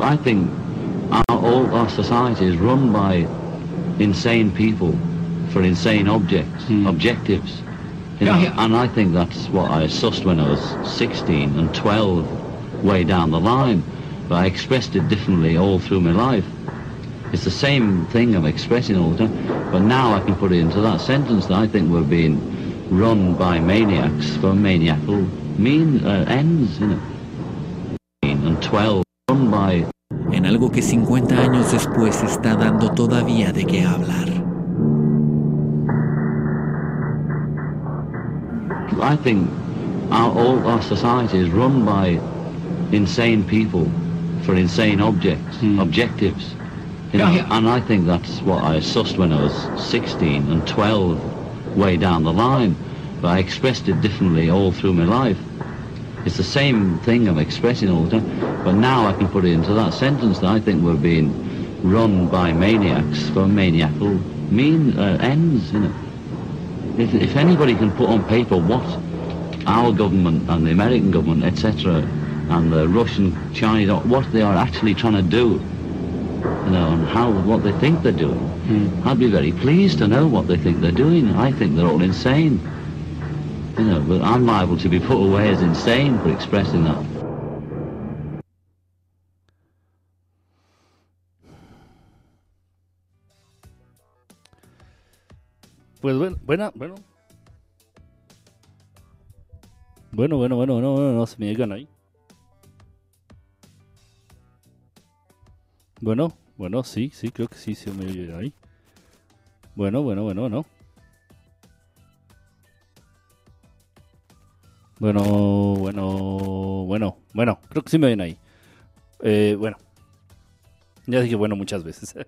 I think our, all our society is run by insane people for insane objects, objectives. You know, Yeah, yeah. And I think that's what I sussed when I was 16 and 12, way down the line. But I expressed it differently all through my life. It's the same thing I'm expressing all the time, but now I can put it into that sentence that I think we're being run by maniacs for maniacal mean uh, ends, you know. And 12 run by En algo que 50 años después está dando todavía de qué hablar. I think our, all our society is run by insane people for insane objects, hmm. objectives. You know, yeah. And I think that's what I sussed when I was 16 and 12, way down the line. But I expressed it differently all through my life. It's the same thing I'm expressing all the time, but now I can put it into that sentence that I think we're being run by maniacs for maniacal mean uh, ends, you know. If, if anybody can put on paper what our government and the American government, etc., and the Russian, Chinese, what they are actually trying to do, you know, and how what they think they're doing, I'd be very pleased to know what they think they're doing. I think they're all insane. You know, but I'm liable to be put away as insane for expressing that. Pues bueno, bueno. Bueno, bueno, bueno, bueno, bueno, no se me llegan ahí. Bueno, bueno, sí, sí, creo que sí, se me llegan ahí. Bueno, bueno, bueno, bueno. Bueno, bueno, bueno, bueno, creo que sí me ven ahí. Eh, bueno. Ya dije bueno muchas veces.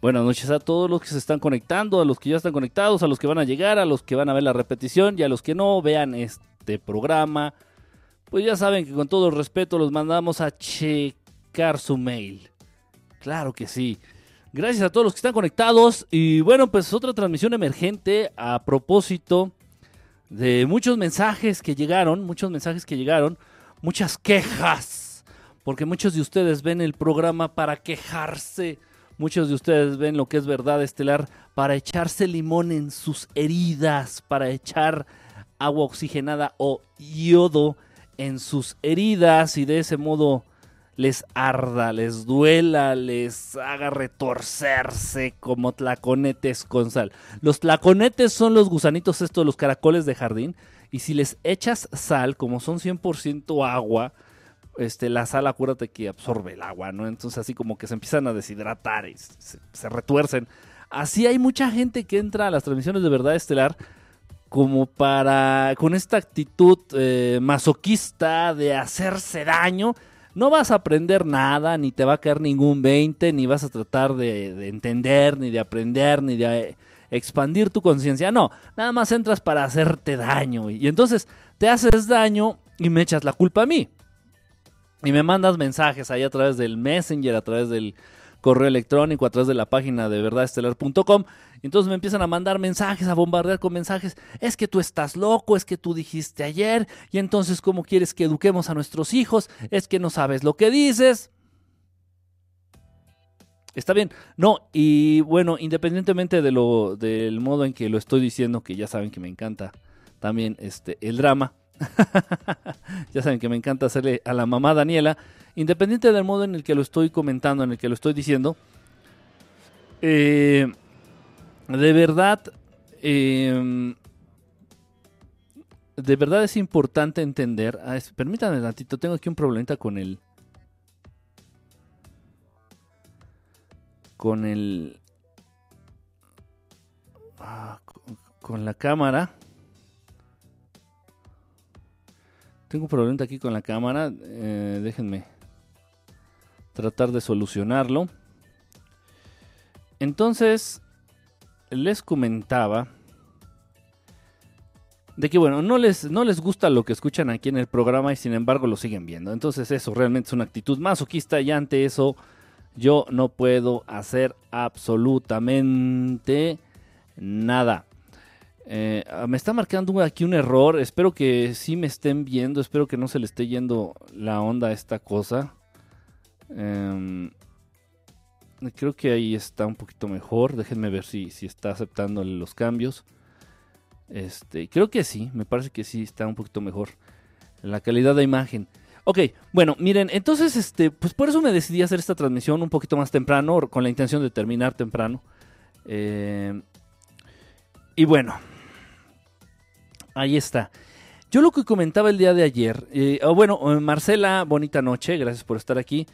Buenas noches a todos los que se están conectando, a los que ya están conectados, a los que van a llegar, a los que van a ver la repetición y a los que no vean este programa. Pues ya saben que con todo el respeto los mandamos a checar su mail. Claro que sí. Gracias a todos los que están conectados. Y bueno, pues otra transmisión emergente a propósito de muchos mensajes que llegaron, muchos mensajes que llegaron, muchas quejas, porque muchos de ustedes ven el programa para quejarse, muchos de ustedes ven lo que es verdad estelar para echarse limón en sus heridas, para echar agua oxigenada o yodo en sus heridas y de ese modo les arda, les duela, les haga retorcerse como tlaconetes con sal. Los tlaconetes son los gusanitos estos, los caracoles de jardín, y si les echas sal, como son 100% agua, este, la sal acuérdate que absorbe el agua, ¿no? Entonces así como que se empiezan a deshidratar y se, retuercen. Así hay mucha gente que entra a las transmisiones de verdad estelar como para, con esta actitud eh, masoquista de hacerse daño, no vas a aprender nada, ni te va a caer ningún 20, ni vas a tratar de, de entender, ni de aprender, ni de eh, expandir tu conciencia. No, nada más entras para hacerte daño. Y entonces te haces daño y me echas la culpa a mí. Y me mandas mensajes ahí a través del Messenger, a través del correo electrónico, a través de la página de verdadestelar.com. Entonces me empiezan a mandar mensajes, a bombardear con mensajes. Es que tú estás loco, es que tú dijiste ayer, y entonces ¿cómo quieres que eduquemos a nuestros hijos? Es que no sabes lo que dices. Está bien. No, y bueno, independientemente de lo, del modo en que lo estoy diciendo, que ya saben que me encanta también este, el drama. ya saben que me encanta hacerle a la mamá Daniela. Independiente del modo en el que lo estoy comentando, en el que lo estoy diciendo. eh, de verdad. eh, de verdad es importante entender. ah, es- permítanme un tantito, tengo aquí un problemita con el. Con el. ah, con la cámara. Tengo un problema aquí con la cámara. eh, déjenme tratar de solucionarlo. Entonces, les comentaba de que, bueno, no les, no les gusta lo que escuchan aquí en el programa y sin embargo lo siguen viendo. Entonces, eso realmente es una actitud masoquista y ante eso yo no puedo hacer absolutamente nada. Eh, ah, me está marcando aquí un error. Espero que sí me estén viendo. Espero que no se le esté yendo la onda a esta cosa. Em, creo que ahí está un poquito mejor. Déjenme ver si, si está aceptando los cambios. Este, creo que sí. Me parece que sí está un poquito mejor. La calidad de imagen. Ok, bueno, miren, entonces, este, pues por eso me decidí hacer esta transmisión un poquito más temprano, con la intención de terminar temprano. Eh, y bueno, ahí está. Yo lo que comentaba el día de ayer, eh, bueno, eh, Marcela, bonita noche, gracias por estar aquí.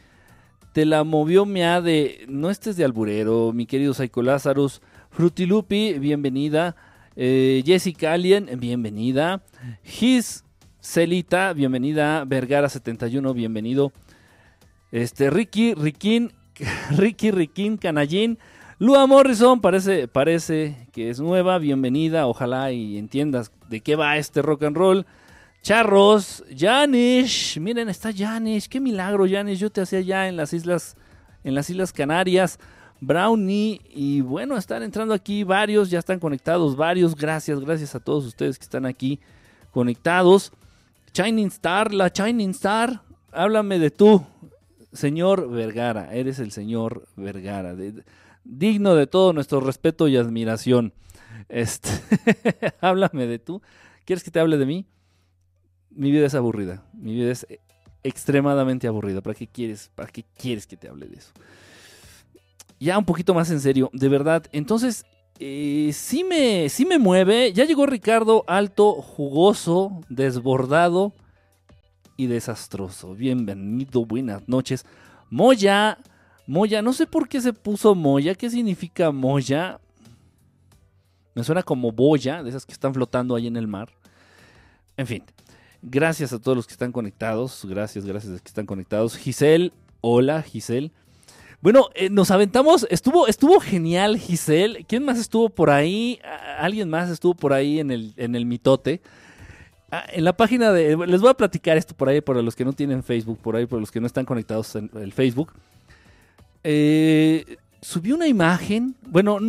Te la movió Mea de, no estés de alburero, mi querido Psycho Lazarus. Frutilupi, bienvenida. Jessica Alien, bienvenida. His Celita, bienvenida. Vergara71, bienvenido. Este, Ricky, Riquín, Ricky, Riquín, Canallín. Lua Morrison, parece, parece que es nueva, bienvenida. Ojalá y entiendas de qué va este rock and roll. Charros, Janish, miren, está Janish, qué milagro, Janish. Yo te hacía ya en las islas, en las islas Canarias. Brownie, y bueno, están entrando aquí varios, ya están conectados varios. Gracias, gracias a todos ustedes que están aquí conectados. Shining Star, la Shining Star, háblame de tú, señor Vergara, eres el señor Vergara, digno de todo nuestro respeto y admiración. Este, háblame de tú. ¿Quieres que te hable de mí? Mi vida es aburrida, mi vida es extremadamente aburrida. ¿Para qué quieres? ¿Para qué quieres que te hable de eso? Ya un poquito más en serio, de verdad. Entonces, eh, sí, me, sí me mueve. Ya llegó Ricardo, alto, jugoso, desbordado y desastroso. Bienvenido, buenas noches. Moya, Moya, no sé por qué se puso Moya. ¿Qué significa Moya? Me suena como boya, de esas que están flotando ahí en el mar. En fin, gracias a todos los que están conectados. Gracias, gracias a los que están conectados. Giselle, hola Giselle. Bueno, eh, nos aventamos, estuvo, estuvo genial Giselle. ¿Quién más estuvo por ahí? Alguien más estuvo por ahí en el, en el mitote. Ah, en la página de. Les voy a platicar esto por ahí, para los que no tienen Facebook, por ahí, por los que no están conectados en el Facebook. Eh, subí una imagen. Bueno,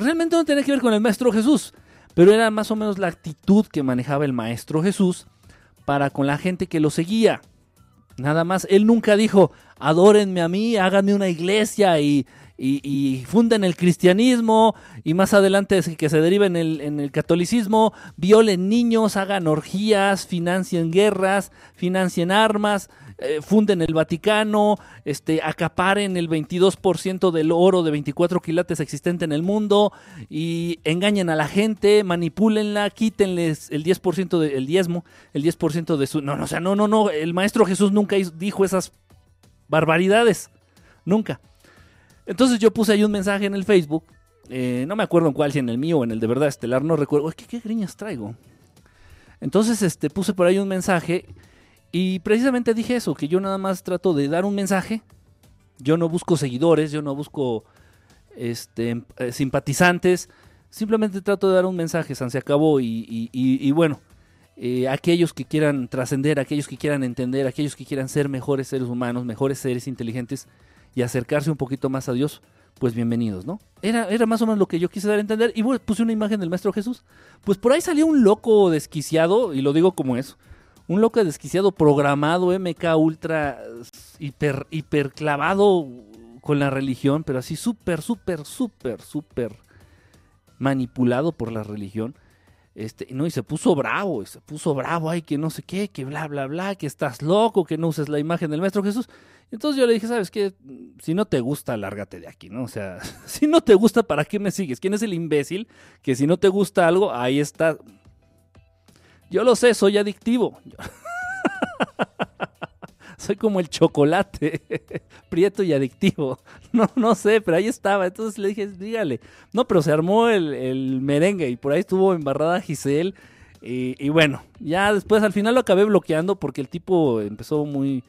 realmente no tenía que ver con el Maestro Jesús, pero era más o menos la actitud que manejaba el Maestro Jesús para con la gente que lo seguía. Nada más, él nunca dijo, adórenme a mí, háganme una iglesia y, funden el cristianismo y más adelante que se deriven en el, en el catolicismo, violen niños, hagan orgías, financien guerras, financien armas, eh, funden el Vaticano, este, acaparen el 22% del oro de 24 quilates existente en el mundo y engañen a la gente, manipúlenla, quítenles el 10% del diezmo, el 10% de su... No, no, o sea, no, no, no, el Maestro Jesús nunca dijo esas barbaridades, nunca. Entonces yo puse ahí un mensaje en el Facebook, eh, no me acuerdo en cuál, si en el mío o en el de verdad estelar, no recuerdo, ¿qué, qué griñas traigo? Entonces este, puse por ahí un mensaje y precisamente dije eso, que yo nada más trato de dar un mensaje. Yo no busco seguidores, yo no busco este, eh, simpatizantes. Simplemente trato de dar un mensaje, San se acabó. Y, bueno, eh, aquellos que quieran trascender, aquellos que quieran entender, aquellos que quieran ser mejores seres humanos, mejores seres inteligentes y acercarse un poquito más a Dios, pues bienvenidos, ¿no? Era, era más o menos lo que yo quise dar a entender. Y puse una imagen del Maestro Jesús. Pues por ahí salió un loco desquiciado, y lo digo como eso un loco desquiciado programado, MK ultra hiper, hiper clavado con la religión, pero así súper, súper, súper, súper manipulado por la religión. Este, no, y se puso bravo, se puso bravo, ay, que no sé qué, que bla, bla, bla, que estás loco, que no uses la imagen del Maestro Jesús. Entonces yo le dije, ¿sabes qué? Si no te gusta, lárgate de aquí, ¿no? O sea, si no te gusta, ¿para qué me sigues? ¿Quién es el imbécil que si no te gusta algo, ahí está, yo lo sé, soy adictivo. soy como el chocolate, prieto y adictivo. No, no sé, pero ahí estaba. Entonces le dije, dígale. No, pero se armó el, merengue y por ahí estuvo embarrada Giselle. Y, bueno, ya después al final lo acabé bloqueando porque el tipo empezó muy,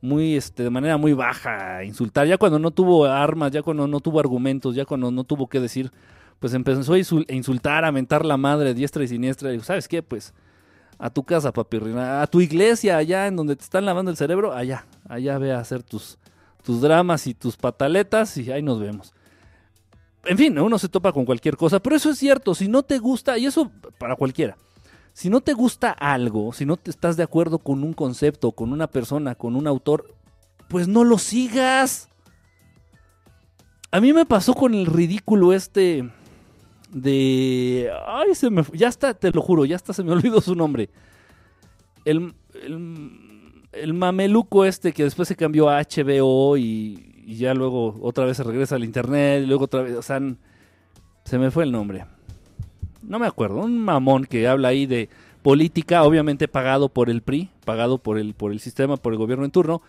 muy, este, de manera muy baja a insultar. Ya cuando no tuvo armas, ya cuando no tuvo argumentos, ya cuando no tuvo qué decir, pues empezó a insultar, a mentar la madre diestra y siniestra. Y ¿sabes qué? Pues a tu casa, papirrina, a tu iglesia, allá en donde te están lavando el cerebro, allá, allá ve a hacer tus, tus dramas y tus pataletas y ahí nos vemos. en fin, uno se topa con cualquier cosa, pero eso es cierto, si no te gusta, y eso para cualquiera, si no te gusta algo, si no te estás de acuerdo con un concepto, con una persona, con un autor, pues no lo sigas. A mí me pasó con el ridículo este de... Ay, se me... Ya está, te lo juro, ya está, se me olvidó su nombre. El, el, mameluco este que después se cambió a HBO y, ya luego otra vez se regresa al internet, luego otra vez, o sea, se me fue el nombre. No me acuerdo, un mamón que habla ahí de política, obviamente pagado por el PRI, pagado por el, por el sistema, por el gobierno en turno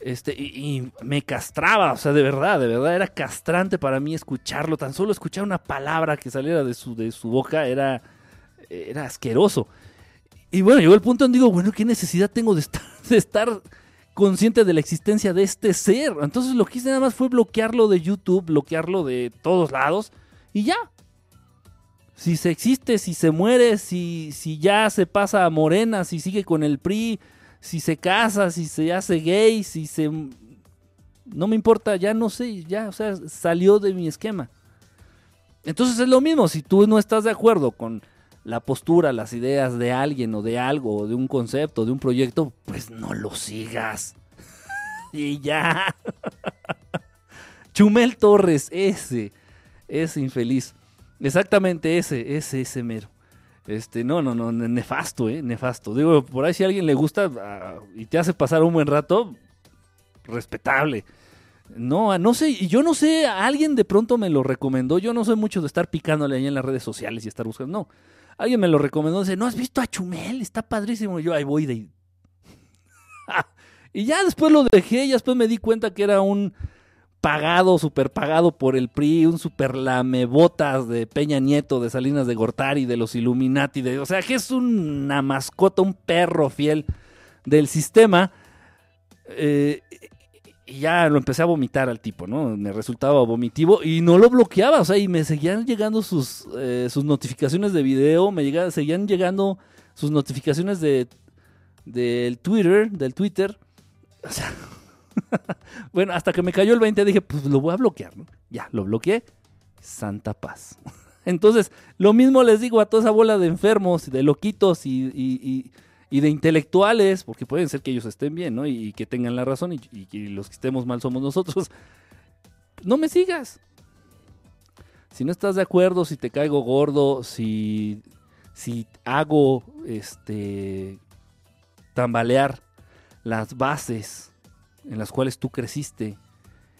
este, y, me castraba, o sea, de verdad, de verdad, era castrante para mí escucharlo. Tan solo escuchar una palabra que saliera de su, de su boca era, era asqueroso. Y bueno, llegó el punto en digo, bueno, ¿qué necesidad tengo de estar, de estar consciente de la existencia de este ser? Entonces lo que hice nada más fue bloquearlo de YouTube, bloquearlo de todos lados y ya. Si se existe, si se muere, si, si ya se pasa a Morena, si sigue con el PRI, si se casa, si se hace gay, si se... No me importa, ya no sé, ya, o sea, salió de mi esquema. Entonces es lo mismo, si tú no estás de acuerdo con la postura, las ideas de alguien o de algo, o de un concepto, de un proyecto, pues no lo sigas. y ya. Chumel Torres, ese, ese infeliz. Exactamente ese, ese, ese mero. Este, no, no, no, nefasto, eh, nefasto. Digo, por ahí si a alguien le gusta ah, y te hace pasar un buen rato, respetable. No, no sé, y yo no sé, alguien de pronto me lo recomendó. Yo no soy mucho de estar picándole ahí en las redes sociales y estar buscando. No, alguien me lo recomendó. Dice, ¿no has visto a Chumel? Está padrísimo. yo ahí voy de. y ya después lo dejé, y después me di cuenta que era un pagado, super pagado por el PRI, un super lamebotas de Peña Nieto, de Salinas de Gortari, de los Illuminati, de, o sea, que es una mascota, un perro fiel del sistema. Eh, y ya lo empecé a vomitar al tipo, ¿no? Me resultaba vomitivo y no lo bloqueaba, o sea, y me seguían llegando sus, eh, sus notificaciones de video, me llegaban, seguían llegando sus notificaciones de del Twitter, del Twitter. O sea, bueno, hasta que me cayó el 20 dije, pues lo voy a bloquear, ¿no? Ya, lo bloqueé. Santa paz. Entonces, lo mismo les digo a toda esa bola de enfermos, de loquitos y, de intelectuales, porque pueden ser que ellos estén bien, ¿no? Y, que tengan la razón y, y, los que estemos mal somos nosotros. No me sigas. Si no estás de acuerdo, si te caigo gordo, si, si hago este tambalear las bases en las cuales tú creciste,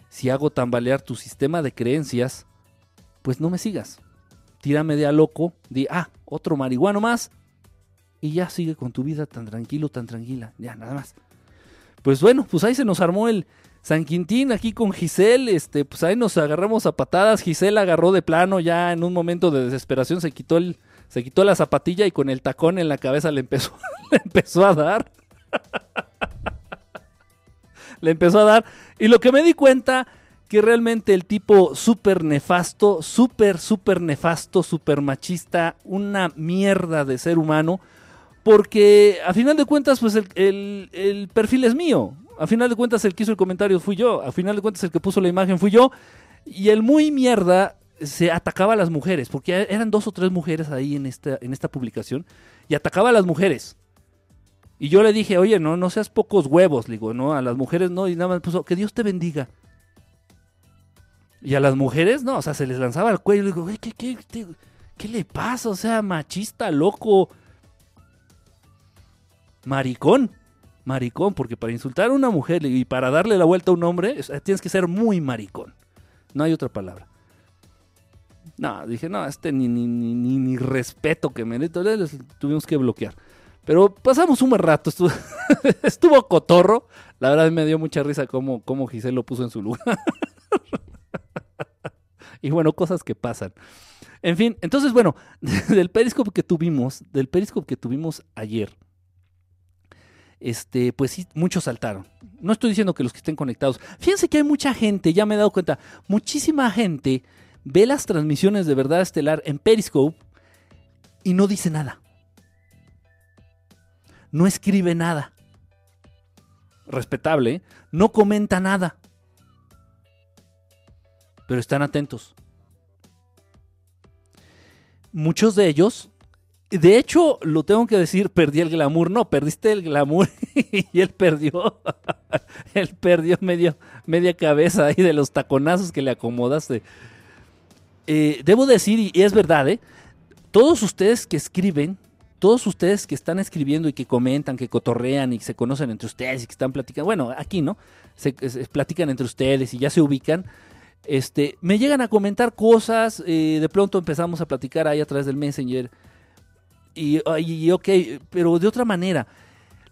si hago tambalear tu sistema de creencias, pues no me sigas. Tírame de a loco, di, ah, otro marihuano más, y ya sigue con tu vida tan tranquilo, tan tranquila, ya nada más. Pues bueno, pues ahí se nos armó el San Quintín aquí con Giselle, este, pues ahí nos agarramos a patadas, Giselle agarró de plano ya en un momento de desesperación, se quitó el, se quitó la zapatilla y con el tacón en la cabeza le empezó, le empezó a dar. le empezó a dar. Y lo que me di cuenta, que realmente el tipo súper nefasto, súper, súper nefasto, súper machista, una mierda de ser humano, porque a final de cuentas, pues el, el, perfil es mío. A final de cuentas, el que hizo el comentario fui yo. A final de cuentas, el que puso la imagen fui yo. Y el muy mierda se atacaba a las mujeres, porque eran dos o tres mujeres ahí en esta, en esta publicación, y atacaba a las mujeres. Y yo le dije, oye, no, no seas pocos huevos, digo, no, a las mujeres no, y nada más puso, que Dios te bendiga. Y a las mujeres, no, o sea, se les lanzaba al cuello, y digo, ¿qué, qué, qué, le pasa? O sea, machista, loco, maricón, maricón, porque para insultar a una mujer y para darle la vuelta a un hombre, tienes que ser muy maricón. No hay otra palabra. No, dije, no, este ni, ni, ni, ni respeto que me tuvimos que bloquear. Pero pasamos un buen rato, estuvo, cotorro. La verdad me dio mucha risa cómo, cómo Giselle lo puso en su lugar. y bueno, cosas que pasan. En fin, entonces bueno, del periscope que tuvimos, del periscope que tuvimos ayer, este, pues sí, muchos saltaron. No estoy diciendo que los que estén conectados. Fíjense que hay mucha gente, ya me he dado cuenta, muchísima gente ve las transmisiones de verdad estelar en Periscope y no dice nada no escribe nada. Respetable, no comenta nada. Pero están atentos. muchos de ellos, de hecho, lo tengo que decir, perdí el glamour. No, perdiste el glamour y él perdió. él perdió medio, media cabeza ahí de los taconazos que le acomodaste. Eh, debo decir, y es verdad, ¿eh? todos ustedes que escriben, todos ustedes que están escribiendo y que comentan, que cotorrean y que se conocen entre ustedes y que están platicando, bueno, aquí, ¿no? Se, platican entre ustedes y ya se ubican. Este, me llegan a comentar cosas, eh, de pronto empezamos a platicar ahí a través del Messenger. Y, y, ok, pero de otra manera,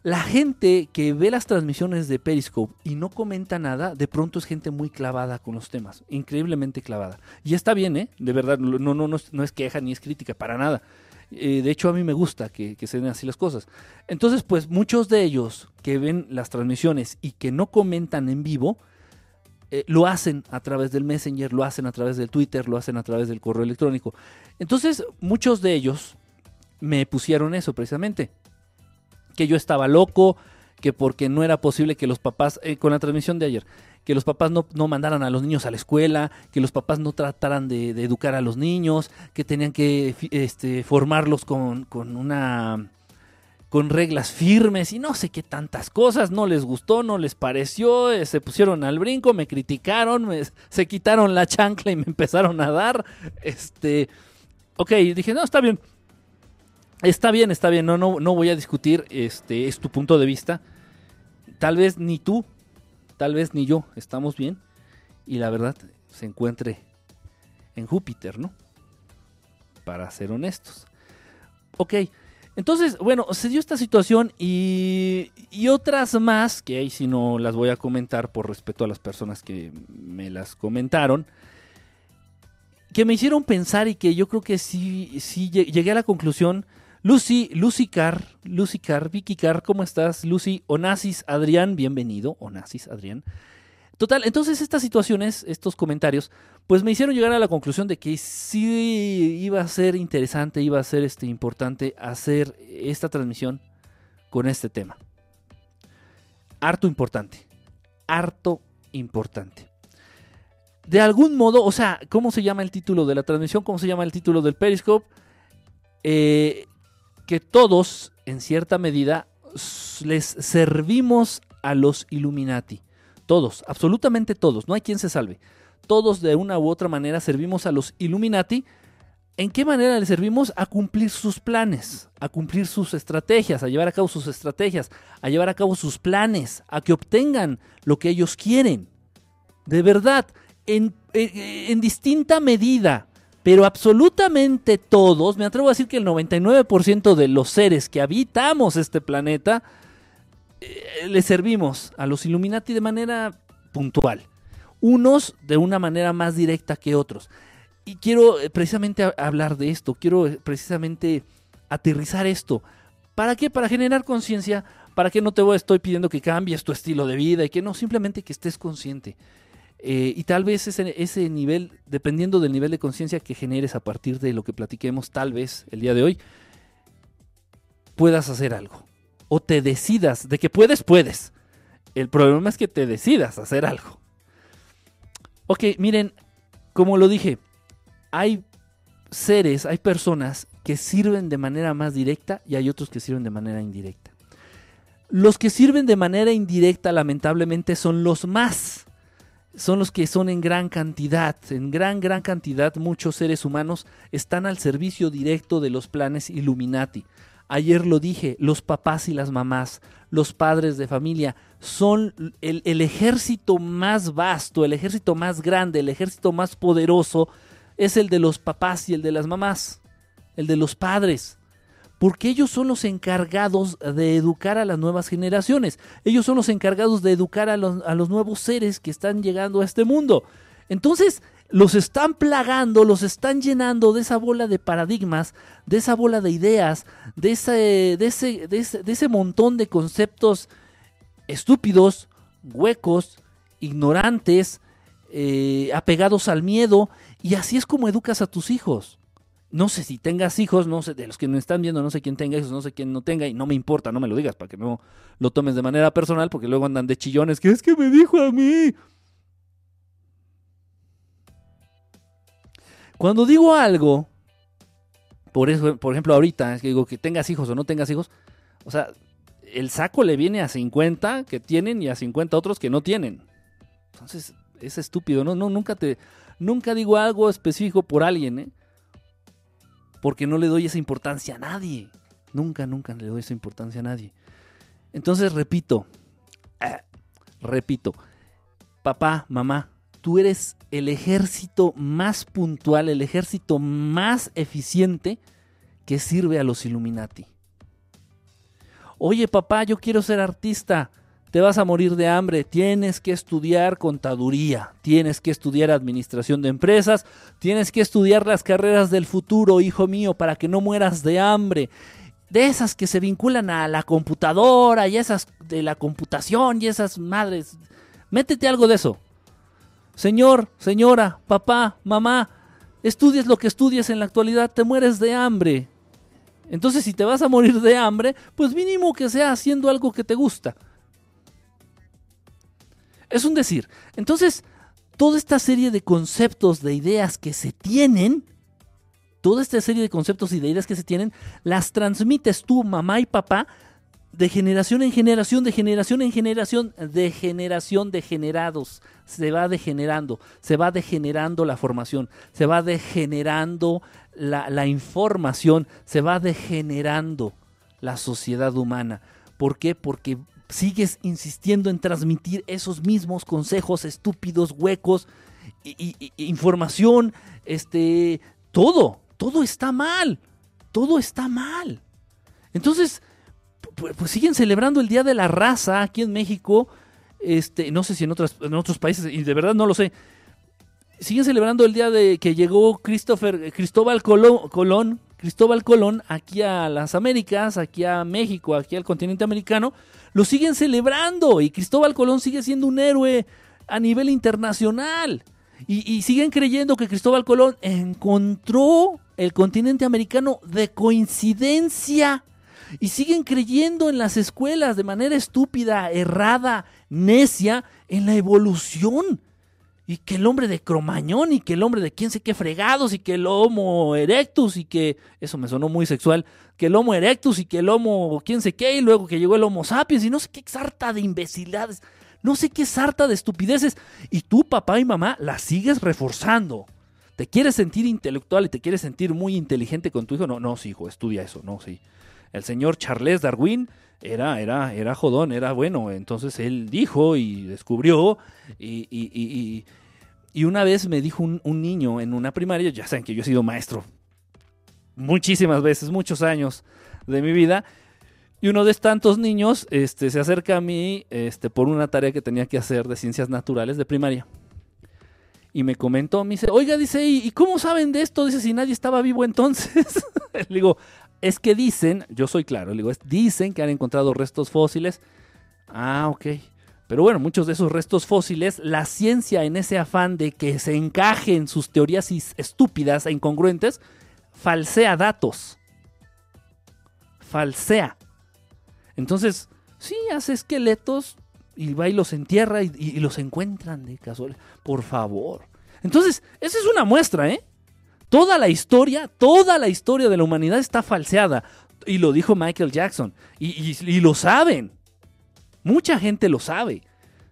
la gente que ve las transmisiones de Periscope y no comenta nada, de pronto es gente muy clavada con los temas, increíblemente clavada. Y está bien, ¿eh? De verdad, no, no, no, no es queja ni es crítica, para nada. Eh, de hecho, a mí me gusta que, se den así las cosas. Entonces, pues muchos de ellos que ven las transmisiones y que no comentan en vivo, eh, lo hacen a través del Messenger, lo hacen a través del Twitter, lo hacen a través del correo electrónico. Entonces, muchos de ellos me pusieron eso precisamente. Que yo estaba loco, que porque no era posible que los papás, eh, con la transmisión de ayer, que los papás no, mandaran a los niños a la escuela, que los papás no trataran de, educar a los niños, que tenían que este, formarlos con, con, una con reglas firmes y no sé qué tantas cosas, no les gustó, no les pareció, eh, se pusieron al brinco, me criticaron, se quitaron la chancla y me empezaron a dar, este, ok, dije, no, está bien, está bien, está bien, no, no, no voy a discutir, este, es tu punto de vista, tal vez ni tú tal vez ni yo estamos bien y la verdad se encuentre en Júpiter, ¿no? Para ser honestos. Ok, entonces, bueno, se dio esta situación y, y otras más, que ahí sí no las voy a comentar por respeto a las personas que me las comentaron, que me hicieron pensar y que yo creo que sí, sí llegué a la conclusión Lucy, Lucy Carr, Lucy Carr, Vicky Carr, ¿cómo estás? Lucy, Onasis, Adrián, bienvenido, Onasis, Adrián. Total, entonces estas situaciones, estos comentarios, pues me hicieron llegar a la conclusión de que sí iba a ser interesante, iba a ser este, importante hacer esta transmisión con este tema. Harto importante, harto importante. De algún modo, o sea, ¿cómo se llama el título de la transmisión? ¿Cómo se llama el título del Periscope? Eh, que todos, en cierta medida, les servimos a los Illuminati. Todos, absolutamente todos, no hay quien se salve. Todos de una u otra manera servimos a los Illuminati. ¿En qué manera les servimos? A cumplir sus planes, a cumplir sus estrategias, a llevar a cabo sus estrategias, a llevar a cabo sus planes, a que obtengan lo que ellos quieren. De verdad, en, en distinta medida pero absolutamente todos, me atrevo a decir que el 99% de los seres que habitamos este planeta, eh, le servimos a los Illuminati de manera puntual. Unos de una manera más directa que otros. Y quiero eh, precisamente hablar de esto, quiero eh, precisamente aterrizar esto. ¿Para qué? Para generar conciencia, para que no te estoy pidiendo que cambies tu estilo de vida y que no, simplemente que estés consciente. Eh, y tal vez ese, ese nivel, dependiendo del nivel de conciencia que generes a partir de lo que platiquemos, tal vez el día de hoy, puedas hacer algo. O te decidas, de que puedes, puedes. El problema es que te decidas hacer algo. Ok, miren, como lo dije, hay seres, hay personas que sirven de manera más directa y hay otros que sirven de manera indirecta. Los que sirven de manera indirecta, lamentablemente, son los más son los que son en gran cantidad, en gran, gran cantidad muchos seres humanos están al servicio directo de los planes Illuminati. Ayer lo dije, los papás y las mamás, los padres de familia, son el, el ejército más vasto, el ejército más grande, el ejército más poderoso, es el de los papás y el de las mamás, el de los padres porque ellos son los encargados de educar a las nuevas generaciones. Ellos son los encargados de educar a los, nuevos seres que están llegando a este mundo. Entonces, los están plagando, los están llenando de esa bola de paradigmas, de esa bola de ideas, de ese, de ese, de ese, montón de conceptos estúpidos, huecos, ignorantes, eh, apegados al miedo, y así es como educas a tus hijos no sé si tengas hijos, no sé, de los que me están viendo, no sé quién tenga hijos, no sé quién no tenga, y no me importa, no me lo digas para que no lo tomes de manera personal, porque luego andan de chillones, que es que me dijo a mí. Cuando digo algo, Por eso, por ejemplo, ahorita, que digo que tengas hijos o no tengas hijos, o sea, el saco le viene a 50 que tienen y a 50 otros que no tienen. Entonces, es estúpido, ¿no? no nunca te nunca digo algo específico por alguien, ¿eh? Porque no le doy esa importancia a nadie. Nunca, nunca le doy esa importancia a nadie. Entonces, repito, eh, repito, papá, mamá, tú eres el ejército más puntual, el ejército más eficiente que sirve a los Illuminati. Oye papá, yo quiero ser artista, te vas a morir de hambre, tienes que estudiar contaduría, tienes que estudiar administración de empresas, tienes que estudiar las carreras del futuro, hijo mío, para que no mueras de hambre. De esas que se vinculan a la computadora y esas de la computación y esas madres. Métete algo de eso. Señor, señora, papá, mamá, estudies lo que estudies en la actualidad, te mueres de hambre. Entonces, si te vas a morir de hambre, pues mínimo que sea haciendo algo que te gusta. Es un decir. Entonces, toda esta serie de conceptos, de ideas que se tienen, toda esta serie de conceptos y de ideas que se tienen, las transmites tú, mamá y papá, de generación en generación, de generación en generación, de generación de generados. Se va degenerando, se va degenerando la formación, se va degenerando la, la información, se va degenerando la sociedad humana. ¿Por qué? Porque sigues insistiendo en transmitir esos mismos consejos estúpidos, huecos, y, información, este, todo, todo está mal, todo está mal. Entonces, pues, siguen celebrando el Día de la Raza aquí en México, este, no sé si en, en otros países, y de verdad no lo sé. Siguen celebrando el día de que llegó Christopher, Cristóbal Colón, Cristóbal Colón aquí a las Américas, aquí a México, aquí al continente americano, lo siguen celebrando y Cristóbal Colón sigue siendo un héroe a nivel internacional. Y, siguen creyendo que Cristóbal Colón encontró el continente americano de coincidencia. Y siguen creyendo en las escuelas de manera estúpida, errada, necia, en la evolución y que el hombre de Cromañón y que el hombre de quién sé qué fregados y que el Homo erectus y que eso me sonó muy sexual, que el Homo erectus y que el Homo quién sé qué y luego que llegó el Homo sapiens y no sé qué sarta de imbecilidades, no sé qué sarta de estupideces y tú papá y mamá la sigues reforzando. ¿Te quieres sentir intelectual y te quieres sentir muy inteligente con tu hijo? No, no, sí, hijo, estudia eso, no, sí. El señor Charles Darwin era, era, era jodón, era bueno. Entonces él dijo y descubrió y, y, y, una vez me dijo un, niño en una primaria, ya saben que yo he sido maestro muchísimas veces, muchos años de mi vida. Y uno de tantos niños este, se acerca a mí este, por una tarea que tenía que hacer de ciencias naturales de primaria. Y me comentó, me dice, oiga, dice, ¿y, cómo saben de esto? Dice, si nadie estaba vivo entonces. Le digo, es que dicen, yo soy claro, digo, dicen que han encontrado restos fósiles. Ah, ok. Pero bueno, muchos de esos restos fósiles, la ciencia en ese afán de que se encajen sus teorías estúpidas e incongruentes, falsea datos. Falsea. Entonces, sí, hace esqueletos y va y los entierra y, y los encuentran de casual. Por favor. Entonces, esa es una muestra, ¿eh? Toda la historia, toda la historia de la humanidad está falseada. Y lo dijo Michael Jackson. Y, lo saben. Mucha gente lo sabe.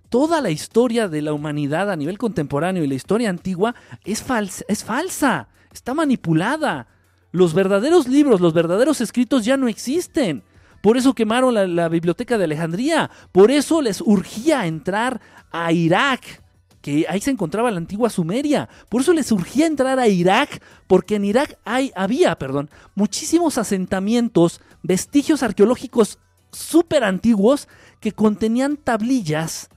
Toda la historia de la humanidad a nivel contemporáneo y la historia antigua es, es falsa. Está manipulada. Los verdaderos libros, los verdaderos escritos ya no existen. Por eso quemaron la biblioteca de Alejandría. Por eso les urgía entrar a Irak que ahí se encontraba la antigua Sumeria. Por eso le surgía entrar a Irak, porque en Irak hay, había perdón, muchísimos asentamientos, vestigios arqueológicos súper antiguos que contenían tablillas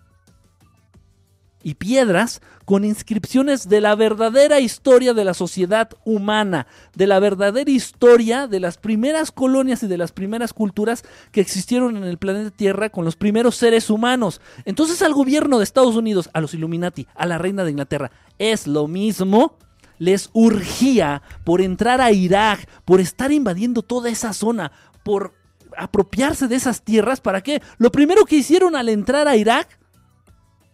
y piedras con inscripciones de la verdadera historia de la sociedad humana, de la verdadera historia de las primeras colonias y de las primeras culturas que existieron en el planeta Tierra con los primeros seres humanos. Entonces al gobierno de Estados Unidos, a los Illuminati, a la reina de Inglaterra, es lo mismo les urgía por entrar a Irak, por estar invadiendo toda esa zona, por apropiarse de esas tierras. ¿Para qué? Lo primero que hicieron al entrar a Irak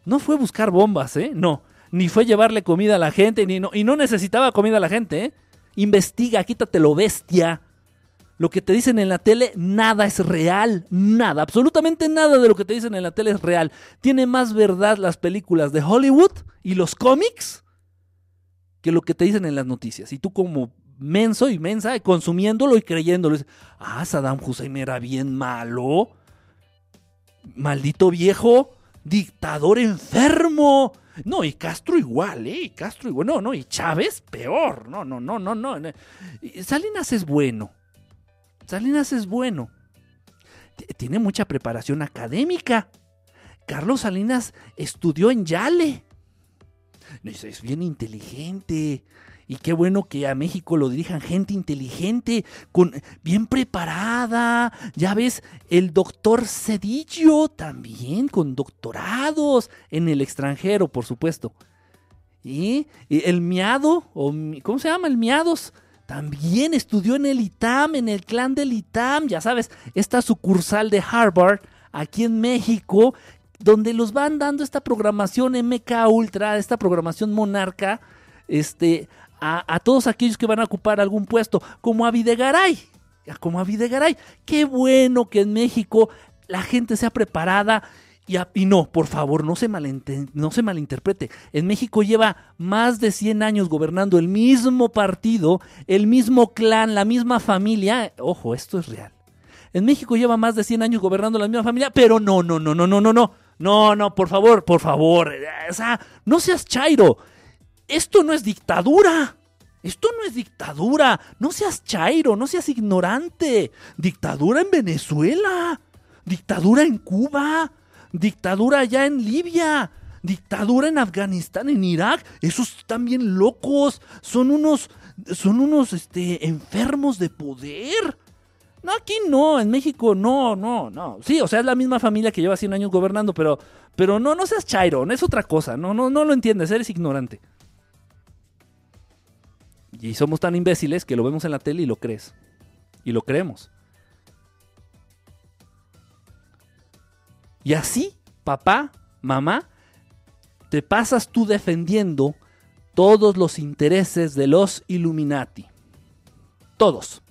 no fue buscar bombas, ¿eh? No. Ni fue llevarle comida a la gente, ni no, y no necesitaba comida a la gente, ¿eh? Investiga, quítatelo bestia. Lo que te dicen en la tele, nada es real. Nada, absolutamente nada de lo que te dicen en la tele es real. Tiene más verdad las películas de Hollywood y los cómics que lo que te dicen en las noticias. Y tú como menso y mensa, consumiéndolo y creyéndolo. Ah, Saddam Hussein era bien malo. Maldito viejo, dictador enfermo. No, y Castro igual, ¿eh? Y Castro igual. No, no, y Chávez peor. No, no, no, no, no. Salinas es bueno. Salinas es bueno. Tiene mucha preparación académica. Carlos Salinas estudió en Yale. Es bien inteligente. Y qué bueno que a México lo dirijan gente inteligente, con, bien preparada. Ya ves, el doctor Cedillo también con doctorados en el extranjero, por supuesto. Y el miado, o ¿cómo se llama? El miados. También estudió en el ITAM, en el clan del ITAM, ya sabes, esta sucursal de Harvard aquí en México, donde los van dando esta programación MK Ultra, esta programación monarca, este, a, todos aquellos que van a ocupar algún puesto, como a Videgaray, como a Videgaray. Qué bueno que en México la gente sea preparada. Y, y, no, por favor, no se, no se malinterprete. En México lleva más de 100 años gobernando el mismo partido, el mismo clan, la misma familia. Ojo, esto es real. En México lleva más de 100 años gobernando la misma familia, pero no, no, no, no, no, no, no. No, no, por favor, por favor. O sea, no seas chairo. Esto no es dictadura. Esto no es dictadura. No seas chairo, no seas ignorante. Dictadura en Venezuela. Dictadura en Cuba. Dictadura allá en Libia. Dictadura en Afganistán, en Irak. Esos están bien locos. Son unos. Son unos este, enfermos de poder. No, aquí no, en México no, no, no. Sí, o sea, es la misma familia que lleva 100 años gobernando, pero, pero no, no seas chairo, es otra cosa, no, no, no lo entiendes, eres ignorante. Y somos tan imbéciles que lo vemos en la tele y lo crees. Y lo creemos. Y así, papá, mamá, te pasas tú defendiendo todos los intereses de los Illuminati. Todos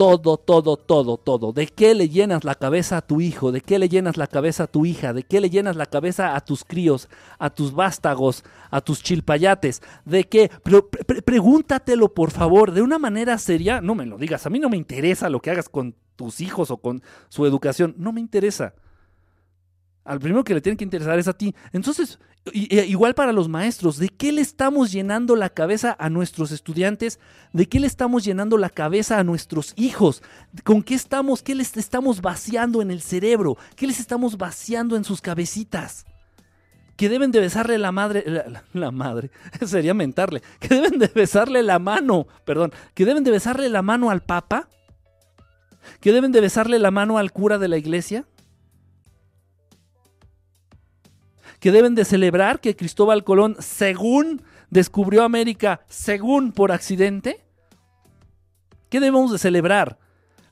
todo, todo, todo, todo. ¿De qué le llenas la cabeza a tu hijo? ¿De qué le llenas la cabeza a tu hija? ¿De qué le llenas la cabeza a tus críos, a tus vástagos, a tus chilpayates? ¿De qué? pregúntatelo, por favor, de una manera seria. No me lo digas, a mí no me interesa lo que hagas con tus hijos o con su educación. No me interesa. Al primero que le tiene que interesar es a ti. Entonces, igual para los maestros, ¿de qué le estamos llenando la cabeza a nuestros estudiantes? ¿De qué le estamos llenando la cabeza a nuestros hijos? ¿Con qué estamos, qué les estamos vaciando en el cerebro? ¿Qué les estamos vaciando en sus cabecitas? Que deben de besarle la madre, la, la madre, sería mentarle, que deben de besarle la mano, perdón, que deben de besarle la mano al papa, que deben de besarle la mano al cura de la iglesia, que deben de celebrar que Cristóbal Colón, según descubrió América, según por accidente? ¿Qué debemos de celebrar?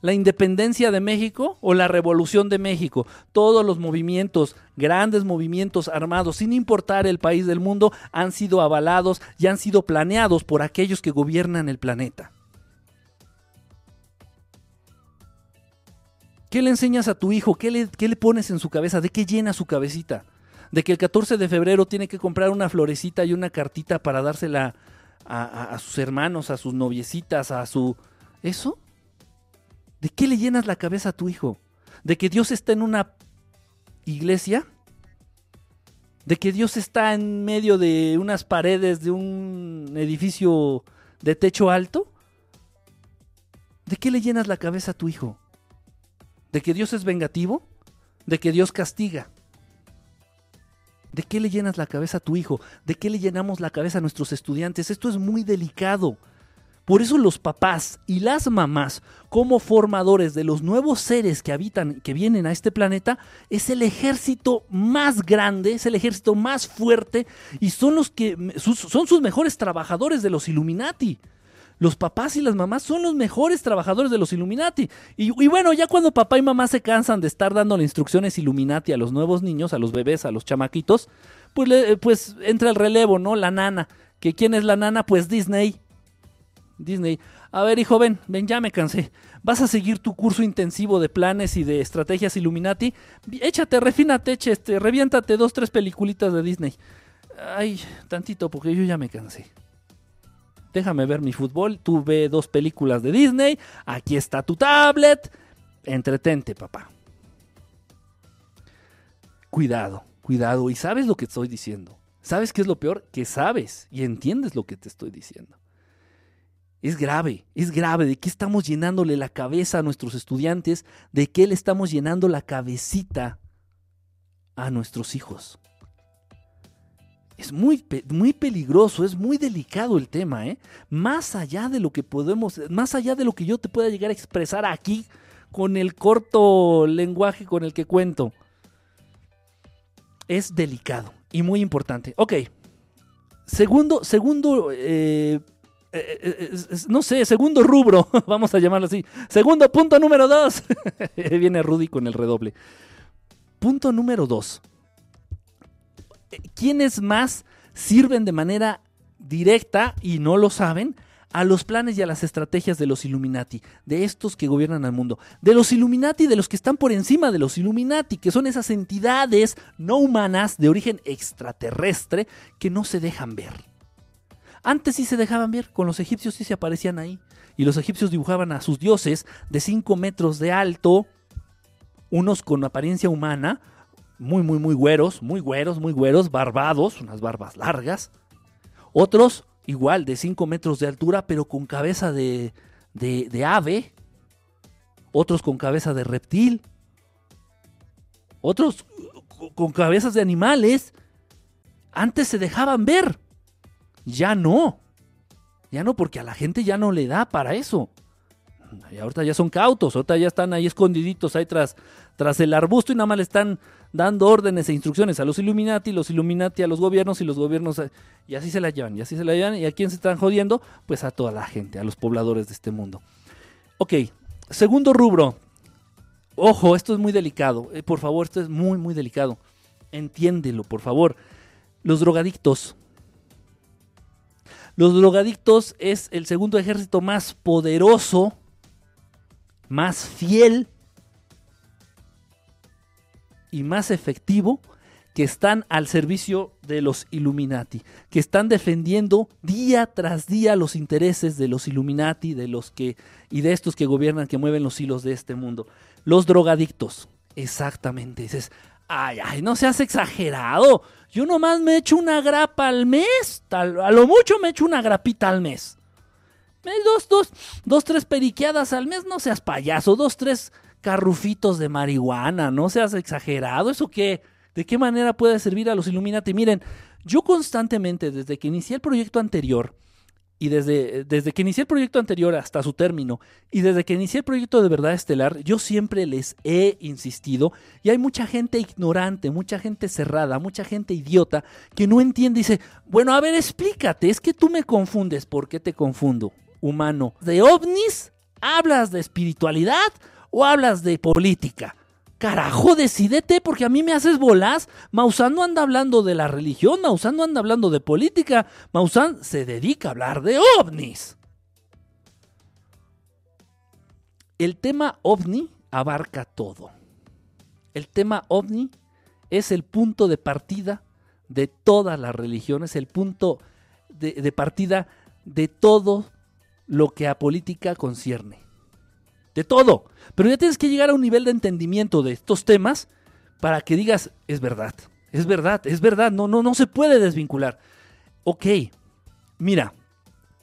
¿La independencia de México o la revolución de México? Todos los movimientos, grandes movimientos armados, sin importar el país del mundo, han sido avalados y han sido planeados por aquellos que gobiernan el planeta. ¿Qué le enseñas a tu hijo? ¿Qué le, qué le pones en su cabeza? ¿De qué llena su cabecita? De que el 14 de febrero tiene que comprar una florecita y una cartita para dársela a, sus hermanos, a sus noviecitas, a su... ¿Eso? ¿De qué le llenas la cabeza a tu hijo? ¿De que Dios está en una iglesia? ¿De que Dios está en medio de unas paredes de un edificio de techo alto? ¿De qué le llenas la cabeza a tu hijo? ¿De que Dios es vengativo? ¿De que Dios castiga? ¿De qué le llenas la cabeza a tu hijo? ¿De qué le llenamos la cabeza a nuestros estudiantes? Esto es muy delicado. Por eso los papás y las mamás, como formadores de los nuevos seres que habitan, que vienen a este planeta, es el ejército más grande, es el ejército más fuerte y son los que son sus mejores trabajadores de los Illuminati los papás y las mamás son los mejores trabajadores de los Illuminati. Y, bueno, ya cuando papá y mamá se cansan de estar dando instrucciones Illuminati a los nuevos niños, a los bebés, a los chamaquitos, pues, pues entra el relevo, ¿no? La nana. ¿Que ¿Quién es la nana? Pues Disney. Disney, a ver hijo, ven, ven, ya me cansé. ¿Vas a seguir tu curso intensivo de planes y de estrategias Illuminati? Échate, refínate, eche, este, reviéntate dos, tres peliculitas de Disney. Ay, tantito, porque yo ya me cansé. Déjame ver mi fútbol, tú ve dos películas de Disney, aquí está tu tablet, entretente, papá. Cuidado, cuidado, y sabes lo que estoy diciendo. ¿Sabes qué es lo peor? Que sabes y entiendes lo que te estoy diciendo. Es grave, es grave. ¿De qué estamos llenándole la cabeza a nuestros estudiantes? ¿De qué le estamos llenando la cabecita a nuestros hijos? Es muy, muy peligroso, es muy delicado el tema, ¿eh? Más allá de lo que podemos, más allá de lo que yo te pueda llegar a expresar aquí con el corto lenguaje con el que cuento. Es delicado y muy importante. Ok. Segundo, segundo, eh, eh, eh, no sé, segundo rubro, vamos a llamarlo así. Segundo punto número dos. Viene Rudy con el redoble. Punto número dos. ¿Quiénes más sirven de manera directa y no lo saben a los planes y a las estrategias de los Illuminati, de estos que gobiernan al mundo, de los Illuminati, de los que están por encima de los Illuminati, que son esas entidades no humanas de origen extraterrestre que no se dejan ver. Antes sí se dejaban ver, con los egipcios sí se aparecían ahí, y los egipcios dibujaban a sus dioses de 5 metros de alto, unos con apariencia humana, muy, muy, muy güeros, muy güeros, muy güeros, barbados, unas barbas largas, otros igual de 5 metros de altura, pero con cabeza de, de, ave, otros con cabeza de reptil, otros con cabezas de animales. Antes se dejaban ver, ya no. Ya no, porque a la gente ya no le da para eso. Y ahorita ya son cautos, ahorita ya están ahí escondiditos ahí tras, tras el arbusto y nada más le están dando órdenes e instrucciones a los Illuminati, los Illuminati a los gobiernos y los gobiernos y así se la llevan, y así se la llevan y a quién se están jodiendo, pues a toda la gente, a los pobladores de este mundo. Ok, segundo rubro. Ojo, esto es muy delicado. Eh, por favor, esto es muy, muy delicado. Entiéndelo, por favor. Los drogadictos. Los drogadictos es el segundo ejército más poderoso, más fiel y más efectivo que están al servicio de los Illuminati, que están defendiendo día tras día los intereses de los Illuminati, de los que y de estos que gobiernan, que mueven los hilos de este mundo. Los drogadictos, exactamente. Dices, ay, ay, no seas exagerado. Yo nomás me echo una grapa al mes, tal, a lo mucho me echo una grapita al mes. Dos, dos, dos, tres periqueadas al mes, no seas payaso, dos, tres carrufitos de marihuana, no seas exagerado, ¿eso qué? ¿De qué manera puede servir a los Illuminati? Miren, yo constantemente, desde que inicié el proyecto anterior, y desde, desde que inicié el proyecto anterior hasta su término, y desde que inicié el proyecto de verdad estelar, yo siempre les he insistido, y hay mucha gente ignorante, mucha gente cerrada, mucha gente idiota, que no entiende y dice, bueno, a ver, explícate, es que tú me confundes, ¿por qué te confundo? Humano, ¿de ovnis? ¿Hablas de espiritualidad? O hablas de política? Carajo, decidete porque a mí me haces bolas. Maussan no anda hablando de la religión, Maussan no anda hablando de política. Maussan se dedica a hablar de ovnis. El tema ovni abarca todo. El tema ovni es el punto de partida de todas las religiones, el punto de, de partida de todo lo que a política concierne de todo. Pero ya tienes que llegar a un nivel de entendimiento de estos temas para que digas, es verdad, es verdad, es verdad, no, no, no se puede desvincular. Ok, mira,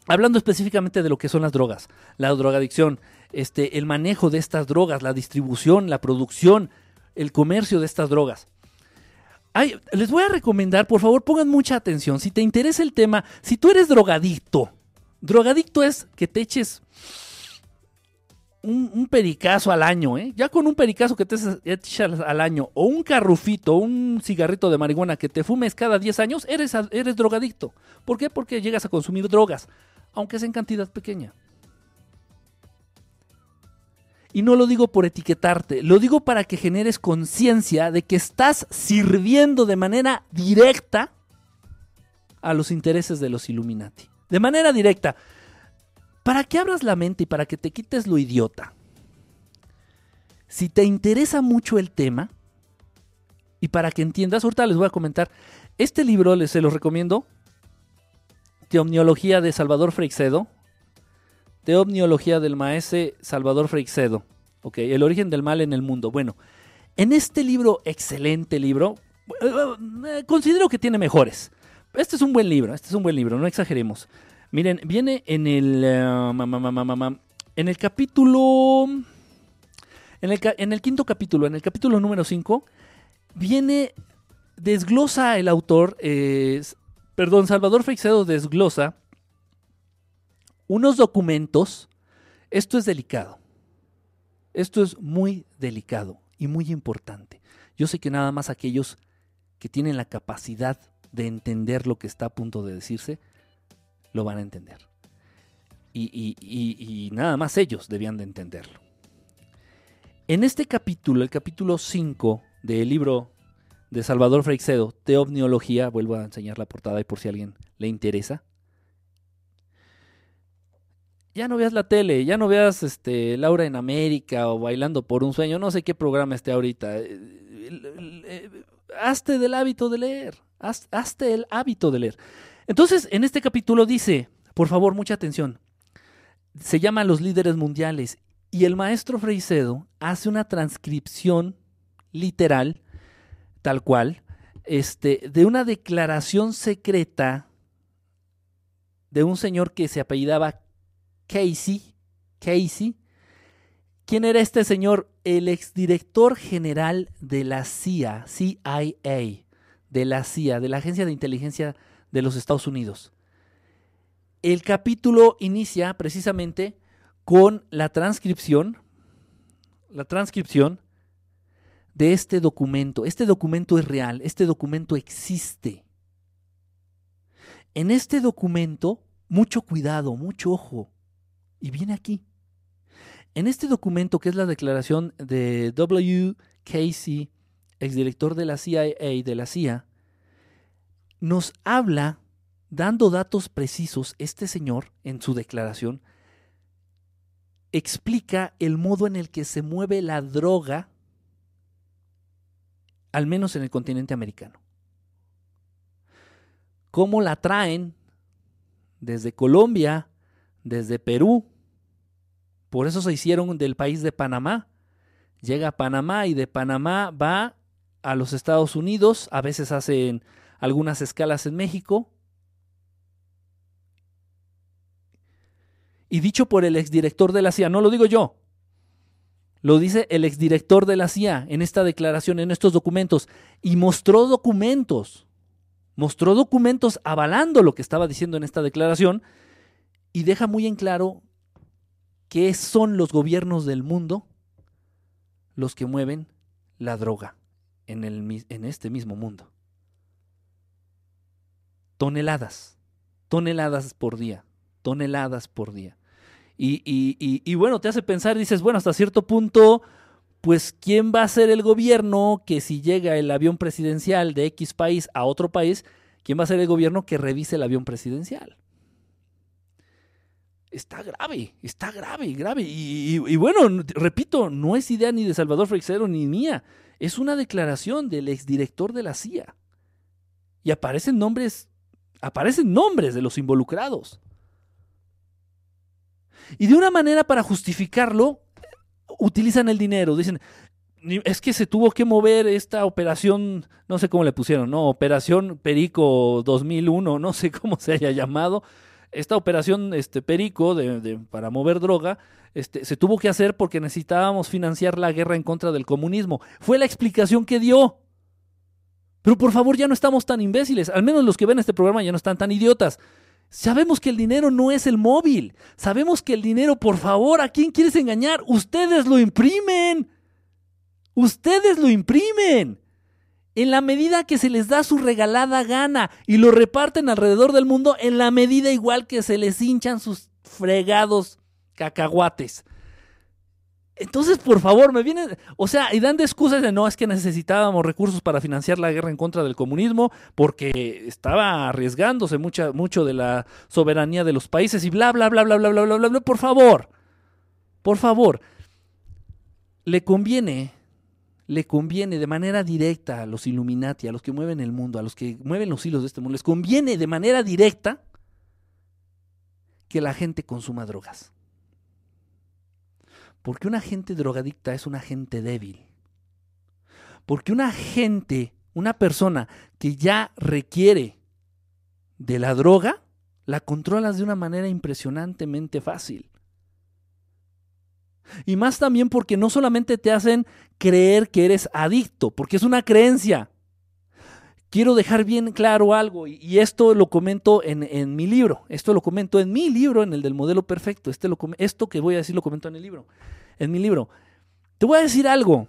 hablando específicamente de lo que son las drogas, la drogadicción, este, el manejo de estas drogas, la distribución, la producción, el comercio de estas drogas. Ay, les voy a recomendar, por favor, pongan mucha atención. Si te interesa el tema, si tú eres drogadicto, drogadicto es que te eches un, pericazo al año, ¿eh? Ya con un pericazo que te echas al año, o un carrufito, un cigarrito de marihuana que te fumes cada 10 años, eres, eres drogadicto. ¿Por qué? Porque llegas a consumir drogas, aunque sea en cantidad pequeña. Y no lo digo por etiquetarte, lo digo para que generes conciencia de que estás sirviendo de manera directa a los intereses de los Illuminati. De manera directa. Para que abras la mente y para que te quites lo idiota. Si te interesa mucho el tema, y para que entiendas, ahorita les voy a comentar, este libro les se los recomiendo, Teomniología de Salvador Freixedo, Teomniología del maese Salvador Freixedo, ok, El origen del mal en el mundo. Bueno, en este libro, excelente libro, eh, considero que tiene mejores. Este es un buen libro, este es un buen libro, no exageremos. Miren, viene en el, eh, en el capítulo, en el, en el quinto capítulo, en el capítulo número 5, viene, desglosa el autor, eh, perdón, Salvador Freixedo desglosa unos documentos. Esto es delicado. Esto es muy delicado y muy importante. Yo sé que nada más aquellos que tienen la capacidad de entender lo que está a punto de decirse, lo van a entender. Y, y nada más ellos debían de entenderlo. En este capítulo, el capítulo 5 del libro de Salvador Freixedo, Teovniología, vuelvo a enseñar la portada y por si a alguien le interesa. Ya no veas la tele, ya no veas este, Laura en América o Bailando por un sueño, no sé qué programa esté ahorita. Eh, eh, hazte del hábito de leer, hazte el hábito de leer. Entonces, en este capítulo dice, por favor, mucha atención, se llama Los líderes mundiales y el maestro Freixedo hace una transcripción literal, tal cual, este, de una declaración secreta de un señor que se apellidaba Casey. Casey. ¿Quién era este señor? El exdirector general de la CIA, CIA, de la CIA, de la Agencia de Inteligencia de los Estados Unidos. El capítulo inicia precisamente con la transcripción, la transcripción de este documento. Este documento es real, este documento existe. En este documento, mucho cuidado, mucho ojo, y viene aquí. En este documento, que es la declaración de W. Casey, exdirector de la CIA, de la CIA, nos habla, dando datos precisos, este señor, en su declaración, explica el modo en el que se mueve la droga al menos en el continente americano. ¿Cómo la traen desde Colombia, desde Perú? Por eso se hicieron del país de Panamá. Llega a Panamá y de Panamá va a los Estados Unidos, a veces hacen algunas escalas en México. Y dicho por el exdirector de la CIA, no lo digo yo, lo dice el exdirector de la CIA en esta declaración, en estos documentos, y mostró documentos, mostró documentos avalando lo que estaba diciendo en esta declaración, y deja muy en claro que son los gobiernos del mundo los que mueven la droga en, el, en este mismo mundo. Toneladas, toneladas por día, toneladas por día. Y, bueno, te hace pensar, dices, bueno, hasta cierto punto, pues ¿quién va a ser el gobierno que si llega el avión presidencial de X país a otro país, quién va a ser el gobierno que revise el avión presidencial? Está grave, está grave, grave. Y, bueno, repito, no es idea ni de Salvador Freixero ni mía. Es una declaración del exdirector de la CIA. Y aparecen nombres, aparecen nombres de los involucrados. Y de una manera para justificarlo, utilizan el dinero. Dicen, es que se tuvo que mover esta operación, no sé cómo le pusieron, ¿no? Operación Perico 2001, no sé cómo se haya llamado. Esta operación este, Perico de, para mover droga este, se tuvo que hacer porque necesitábamos financiar la guerra en contra del comunismo. Fue la explicación que dio. Pero por favor, ya no estamos tan imbéciles. Al menos los que ven este programa ya no están tan idiotas. Sabemos que el dinero no es el móvil. Sabemos que el dinero, por favor, ¿a quién quieres engañar? Ustedes lo imprimen. Ustedes lo imprimen. En la medida que se les da su regalada gana y lo reparten alrededor del mundo, en la medida igual que se les hinchan sus fregados cacahuates. Entonces, por favor, me vienen, o sea, y dan de excusas de no, es que necesitábamos recursos para financiar la guerra en contra del comunismo, porque estaba arriesgándose mucha, mucho de la soberanía de los países y bla, bla, bla, bla, bla, bla, bla, bla, bla. Por favor, por favor, le conviene, le conviene de manera directa a los Illuminati, a los que mueven el mundo, a los que mueven los hilos de este mundo, les conviene de manera directa que la gente consuma drogas. Porque una gente drogadicta es una gente débil. Porque una gente, una persona que ya requiere de la droga, la controlas de una manera impresionantemente fácil. Y más también porque no solamente te hacen creer que eres adicto, porque es una creencia. Quiero dejar bien claro algo, y esto lo comento en, mi libro. Esto lo comento en mi libro, en el del modelo perfecto. Este lo, esto que voy a decir lo comento en el libro en mi libro. Te voy a decir algo.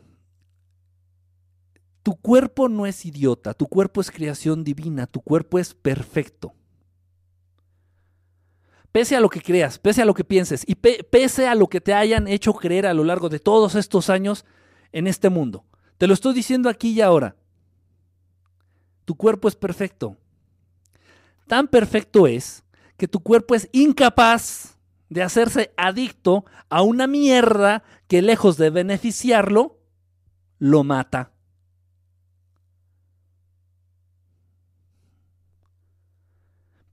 Tu cuerpo no es idiota, tu cuerpo es creación divina, tu cuerpo es perfecto. Pese a lo que creas, pese a lo que pienses y pese a lo que te hayan hecho creer a lo largo de todos estos años en este mundo. Te lo estoy diciendo aquí y ahora. Tu cuerpo es perfecto. Tan perfecto es que tu cuerpo es incapaz de hacerse adicto a una mierda que lejos de beneficiarlo, lo mata.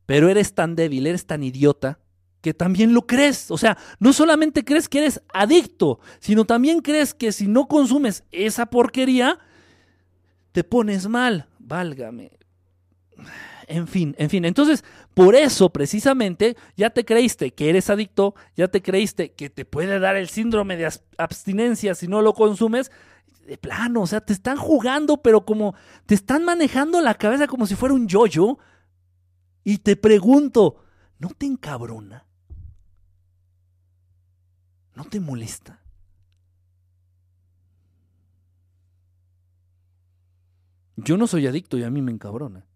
Pero eres tan débil, eres tan idiota, que también lo crees. O sea, no solamente crees que eres adicto, sino también crees que si no consumes esa porquería, te pones mal. Válgame. En fin, en fin. Entonces, por eso precisamente ya te creíste que eres adicto, ya te creíste que te puede dar el síndrome de abstinencia si no lo consumes. De plano, o sea, te están jugando, pero como te están manejando la cabeza como si fuera un yoyo. Y te pregunto, ¿no te encabrona? ¿No te molesta? Yo no soy adicto y a mí me encabrona.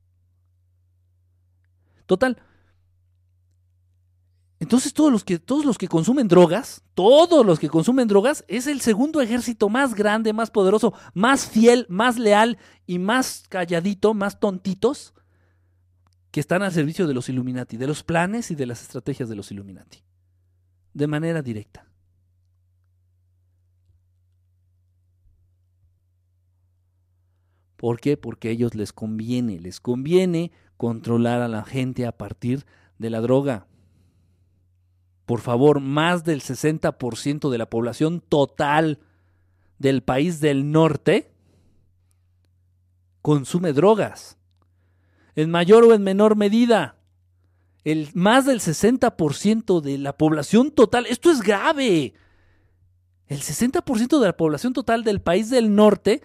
Total. Entonces todos los que todos los que consumen drogas, todos los que consumen drogas es el segundo ejército más grande, más poderoso, más fiel, más leal y más calladito, más tontitos que están al servicio de los Illuminati, de los planes y de las estrategias de los Illuminati. De manera directa. ¿Por qué? Porque a ellos les conviene, les conviene controlar a la gente a partir de la droga. Por favor, más del 60% de la población total del país del norte consume drogas. En mayor o en menor medida. El, más del 60% de la población total. Esto es grave. El 60% de la población total del país del norte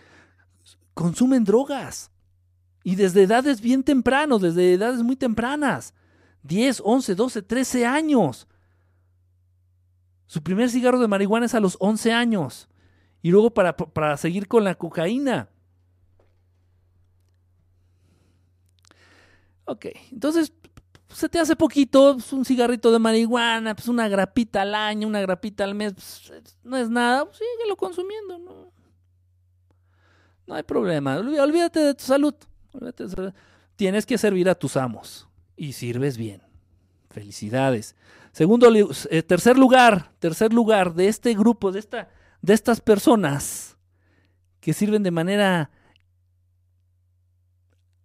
consumen drogas. Y desde edades bien tempranos, desde edades muy tempranas. 10, 11, 12, 13 años. Su primer cigarro de marihuana es a los 11 años. Y luego para, para seguir con la cocaína. Ok, entonces se te hace poquito, pues, un cigarrito de marihuana, pues una grapita al año, una grapita al mes, pues, no es nada, pues, síguelo consumiendo, no, no hay problema, olvídate de tu salud. Tienes que servir a tus amos y sirves bien. Felicidades. Segundo, eh, tercer lugar, tercer lugar de este grupo, de, esta, de estas personas que sirven de manera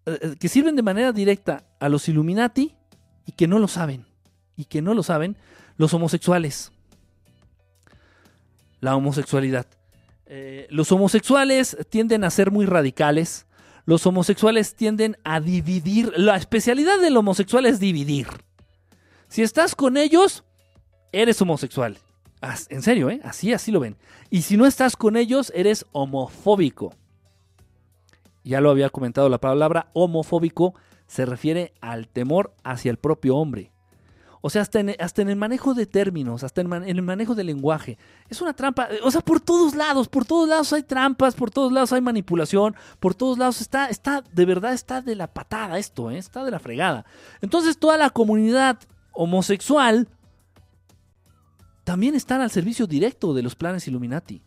eh, eh, que sirven de manera directa a los Illuminati y que no lo saben. Y que no lo saben los homosexuales. La homosexualidad. Los homosexuales tienden a ser muy radicales, los homosexuales tienden a dividir. La especialidad del homosexual es dividir. Si estás con ellos, eres homosexual. En serio, ¿eh? Así, así lo ven. Y si no estás con ellos, eres homofóbico. Ya lo había comentado, la palabra homofóbico se refiere al temor hacia el propio hombre. O sea, hasta en, hasta en el manejo de términos, hasta en, el manejo del lenguaje. Es una trampa. O sea, por todos lados, por todos lados hay trampas, por todos lados hay manipulación, por todos lados está, está, de verdad está de la patada esto, ¿eh? está de la fregada. Entonces toda la comunidad homosexual también están al servicio directo de los planes Illuminati.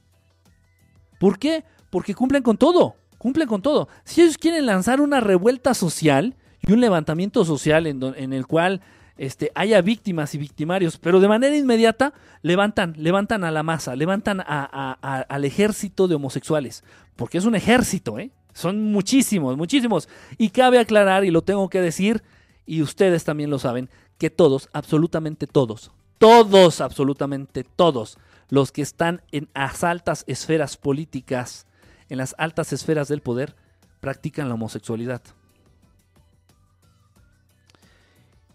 ¿Por qué? Porque cumplen con todo, cumplen con todo. Si ellos quieren lanzar una revuelta social y un levantamiento social en, en el cual este, haya víctimas y victimarios, pero de manera inmediata levantan, levantan a la masa, levantan al ejército de homosexuales, porque es un ejército, ¿eh? Son muchísimos, muchísimos. Y cabe aclarar, y lo tengo que decir, y ustedes también lo saben, que todos, absolutamente todos, todos, absolutamente todos, los que están en las altas esferas políticas, en las altas esferas del poder, practican la homosexualidad.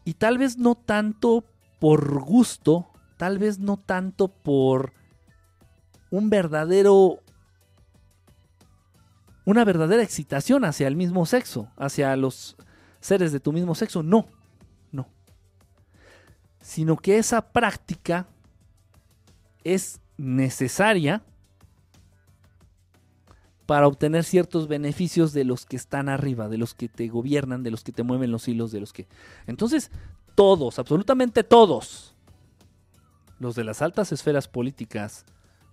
Y tal vez no tanto por gusto, tal vez no tanto por un verdadero una verdadera excitación hacia el mismo sexo, hacia los seres de tu mismo sexo. No, no. Sino que esa práctica es necesaria para obtener ciertos beneficios de los que están arriba, de los que te gobiernan, de los que te mueven los hilos, de los que... Entonces, todos, absolutamente todos, los de las altas esferas políticas,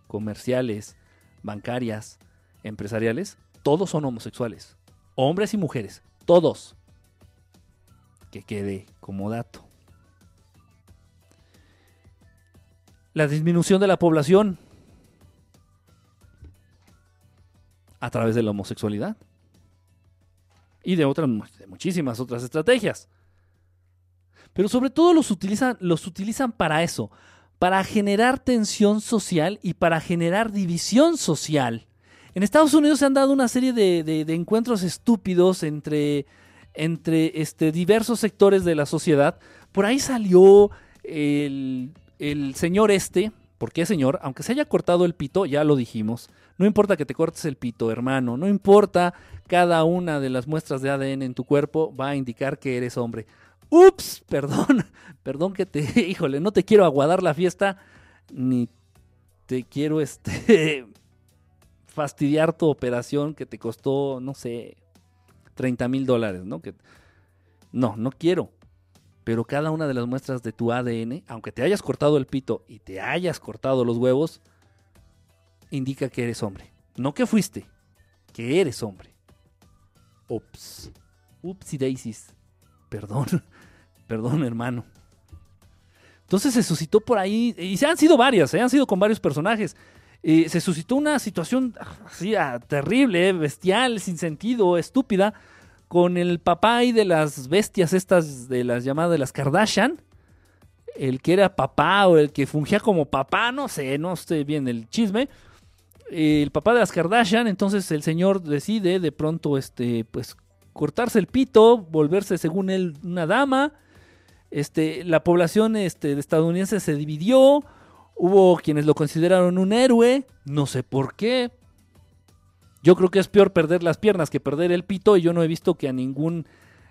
comerciales, bancarias, empresariales, todos son homosexuales. Hombres y mujeres. Todos. Que quede como dato. La disminución de la población a través de la homosexualidad. Y de otras, de muchísimas otras estrategias. Pero sobre todo los utilizan, los utilizan para eso, para generar tensión social y para generar división social. En Estados Unidos se han dado una serie de, encuentros estúpidos entre, entre este, diversos sectores de la sociedad. Por ahí salió el, el señor este, ¿por qué señor? Aunque se haya cortado el pito, ya lo dijimos. No importa que te cortes el pito, hermano. No importa cada una de las muestras de ADN en tu cuerpo va a indicar que eres hombre. Ups, perdón, perdón que te, híjole, no te quiero aguadar la fiesta, ni te quiero este fastidiar tu operación que te costó, no sé, 30 mil dólares, ¿no? Que, no, no quiero. Pero cada una de las muestras de tu ADN, aunque te hayas cortado el pito y te hayas cortado los huevos, indica que eres hombre. No que fuiste, que eres hombre. Ups. Upsi daisies. Perdón. Perdón, hermano. Entonces se suscitó por ahí, y se han sido varias, ¿eh? han sido con varios personajes se suscitó una situación así, ah, terrible, bestial, sin sentido, estúpida, con el papá y de las bestias estas de las llamadas de las Kardashian, el que era papá o el que fungía como papá, no sé, no sé bien el chisme, el papá de las Kardashian, entonces el señor decide de pronto, este, pues, cortarse el pito, volverse según él una dama, este, la población este, estadounidense se dividió, Hubo quienes lo consideraron un héroe, no sé por qué. Yo creo que es peor perder las piernas que perder el pito y yo no he visto que a ningún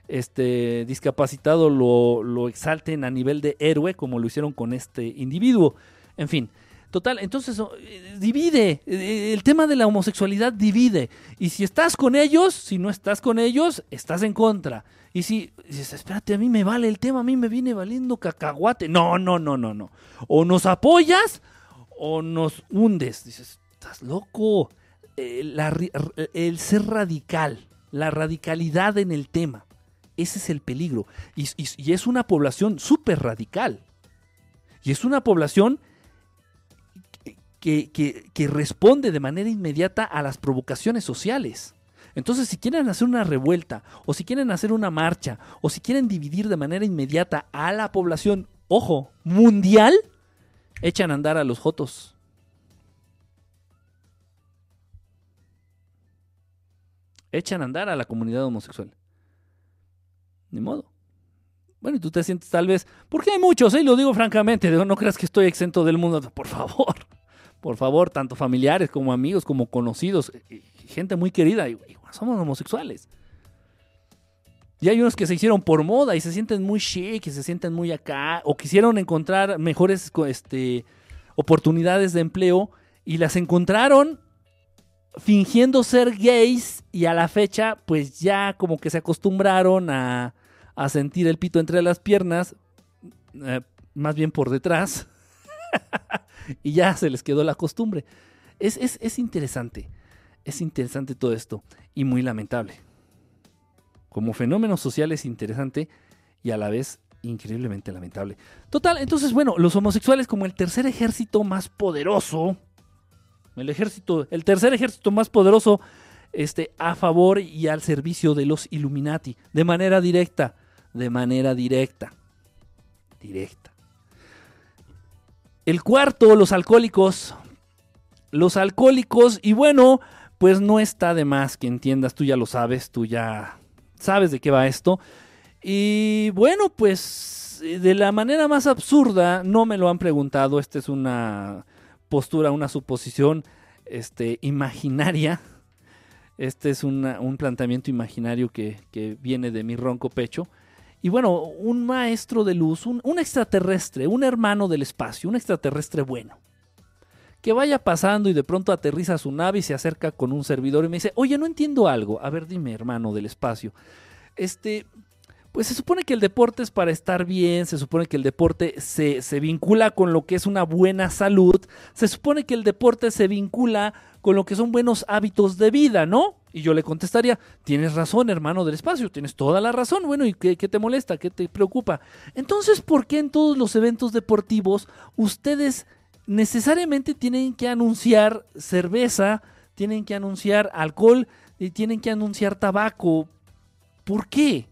este, discapacitado lo, lo exalten a nivel de héroe como lo hicieron con este individuo. En fin, Total, entonces eh, divide. Eh, el tema de la homosexualidad divide. Y si estás con ellos, si no estás con ellos, estás en contra. Y si dices, espérate, a mí me vale el tema, a mí me viene valiendo cacahuate. No, no, no, no, no. O nos apoyas o nos hundes. Dices, estás loco. Eh, el ser radical, la radicalidad en el tema. Ese es el peligro. Y, y es una población súper radical. Y es una población que, responde de manera inmediata a las provocaciones sociales. Entonces, si quieren hacer una revuelta, o si quieren hacer una marcha, o si quieren dividir de manera inmediata a la población, ojo, mundial, echan a andar a los jotos. Echan a andar a la comunidad homosexual. Ni modo. Bueno, y tú te sientes tal vez, porque hay muchos, ¿eh? lo digo francamente, no creas que estoy exento del mundo, por favor por favor, tanto familiares como amigos, como conocidos, eh, eh, gente muy querida, somos homosexuales. Y hay unos que se hicieron por moda y se sienten muy chic y se sienten muy acá, o quisieron encontrar mejores este, oportunidades de empleo y las encontraron fingiendo ser gays y a la fecha pues ya como que se acostumbraron a, sentir el pito entre las piernas, eh, más bien por detrás. y ya se les quedó la costumbre. Es, es, es interesante, es interesante todo esto y muy lamentable. Como fenómeno social es interesante y a la vez increíblemente lamentable. Total, entonces, bueno, los homosexuales como el tercer ejército más poderoso, el ejército, el tercer ejército más poderoso este, a favor y al servicio de los Illuminati, de manera directa, de manera directa, directa. El cuarto, los alcohólicos. Los alcohólicos, y bueno, pues no está de más que entiendas, tú ya lo sabes, tú ya sabes de qué va esto. Y bueno, pues de la manera más absurda, no me lo han preguntado, esta es una postura, una suposición este, imaginaria. Este es un planteamiento imaginario que, viene de mi ronco pecho. Y bueno, un maestro de luz, un, extraterrestre, un hermano del espacio, un extraterrestre bueno, que vaya pasando y de pronto aterriza su nave y se acerca con un servidor y me dice, oye, no entiendo algo. A ver, dime, hermano del espacio. Este, pues se supone que el deporte es para estar bien, se supone que el deporte se, vincula con lo que es una buena salud, se supone que el deporte se vincula con lo que son buenos hábitos de vida, ¿no? Y yo le contestaría, tienes razón, hermano del espacio, tienes toda la razón, bueno, ¿y qué, te molesta? ¿Qué te preocupa? Entonces, ¿por qué en todos los eventos deportivos ustedes necesariamente tienen que anunciar cerveza, tienen que anunciar alcohol y tienen que anunciar tabaco? ¿Por qué?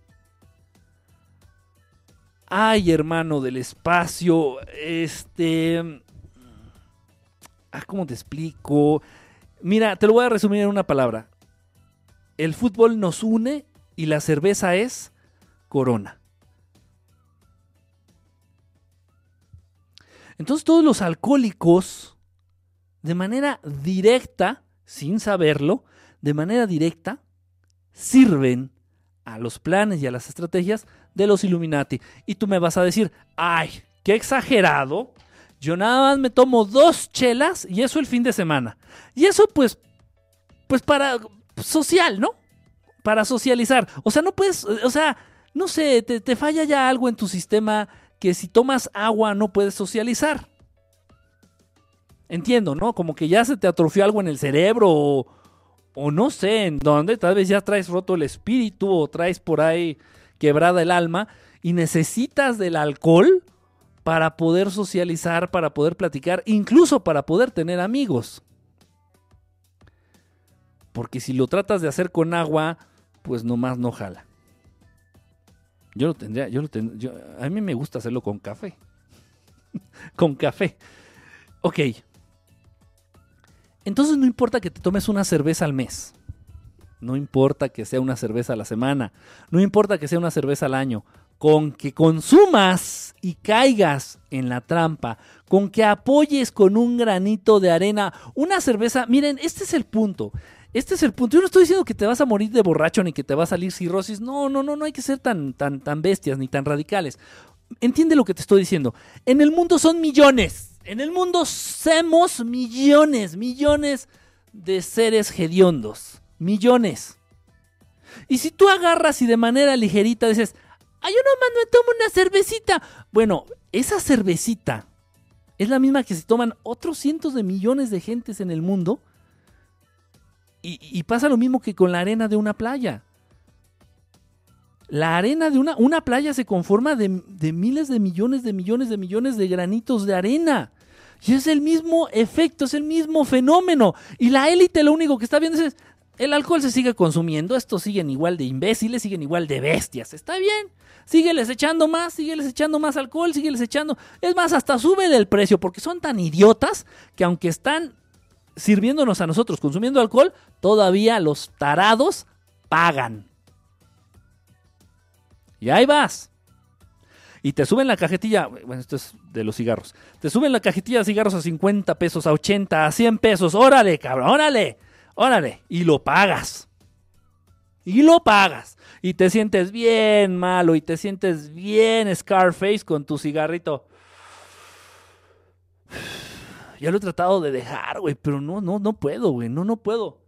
Ay, hermano del espacio, este... Ah, ¿cómo te explico? Mira, te lo voy a resumir en una palabra. El fútbol nos une y la cerveza es corona. Entonces todos los alcohólicos, de manera directa, sin saberlo, de manera directa, sirven a los planes y a las estrategias de los Illuminati. Y tú me vas a decir, ay, qué exagerado. Yo nada más me tomo dos chelas y eso el fin de semana. Y eso pues, pues para social, ¿no? Para socializar. O sea, no puedes, o sea, no sé, te, te falla ya algo en tu sistema que si tomas agua no puedes socializar. Entiendo, ¿no? Como que ya se te atrofió algo en el cerebro o, o no sé en dónde, tal vez ya traes roto el espíritu o traes por ahí quebrada el alma y necesitas del alcohol para poder socializar, para poder platicar, incluso para poder tener amigos. Porque si lo tratas de hacer con agua, pues nomás no jala. Yo lo tendría, yo lo tendría, a mí me gusta hacerlo con café. con café. Ok. Entonces no importa que te tomes una cerveza al mes. No importa que sea una cerveza a la semana, no importa que sea una cerveza al año, con que consumas y caigas en la trampa, con que apoyes con un granito de arena una cerveza, miren, este es el punto. Este es el punto. Yo no estoy diciendo que te vas a morir de borracho ni que te va a salir cirrosis. No, no, no, no hay que ser tan, tan, tan bestias ni tan radicales. Entiende lo que te estoy diciendo. En el mundo son millones. En el mundo somos millones, millones de seres hediondos millones. Y si tú agarras y de manera ligerita dices, ay, yo nomás me tomo una cervecita. Bueno, esa cervecita es la misma que se toman otros cientos de millones de gentes en el mundo. Y, pasa lo mismo que con la arena de una playa. La arena de una, una playa se conforma de, de miles de millones de millones de millones de granitos de arena. Y es el mismo efecto, es el mismo fenómeno. Y la élite lo único que está viendo es, el alcohol se sigue consumiendo, estos siguen igual de imbéciles, siguen igual de bestias. Está bien, sígueles echando más, sígueles echando más alcohol, sígueles echando. Es más, hasta sube el precio porque son tan idiotas que aunque están sirviéndonos a nosotros consumiendo alcohol, todavía los tarados pagan. Y ahí vas. Y te suben la cajetilla, bueno, esto es de los cigarros. Te suben la cajetilla de cigarros a 50 pesos, a 80, a 100 pesos. Órale, cabrón, órale. Órale, y lo pagas. Y lo pagas. Y te sientes bien malo y te sientes bien Scarface con tu cigarrito. Ya lo he tratado de dejar, güey, pero no, no, no puedo, güey, no, no puedo.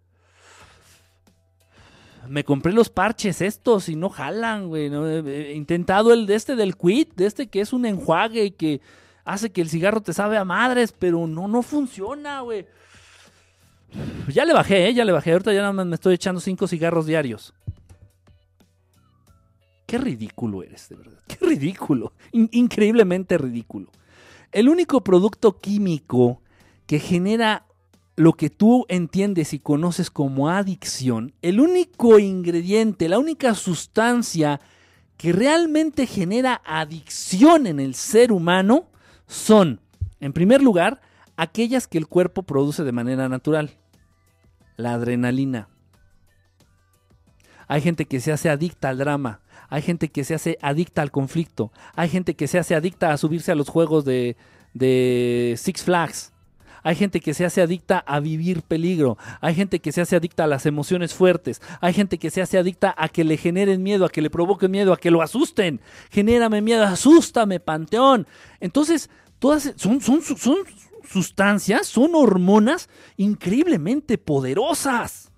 Me compré los parches estos y no jalan, güey. He intentado el de este del quit, de este que es un enjuague y que hace que el cigarro te sabe a madres, pero no, no funciona, güey. Ya le bajé, ¿eh? ya le bajé. Ahorita ya nada más me estoy echando cinco cigarros diarios. Qué ridículo eres, de verdad. Qué ridículo. In- increíblemente ridículo. El único producto químico que genera lo que tú entiendes y conoces como adicción, el único ingrediente, la única sustancia que realmente genera adicción en el ser humano son, en primer lugar, aquellas que el cuerpo produce de manera natural. La adrenalina. Hay gente que se hace adicta al drama. Hay gente que se hace adicta al conflicto. Hay gente que se hace adicta a subirse a los juegos de, Six Flags. Hay gente que se hace adicta a vivir peligro. Hay gente que se hace adicta a las emociones fuertes. Hay gente que se hace adicta a que le generen miedo, a que le provoquen miedo, a que lo asusten. Genérame miedo, asústame, panteón. Entonces, todas son, son sustancias, son hormonas increíblemente poderosas.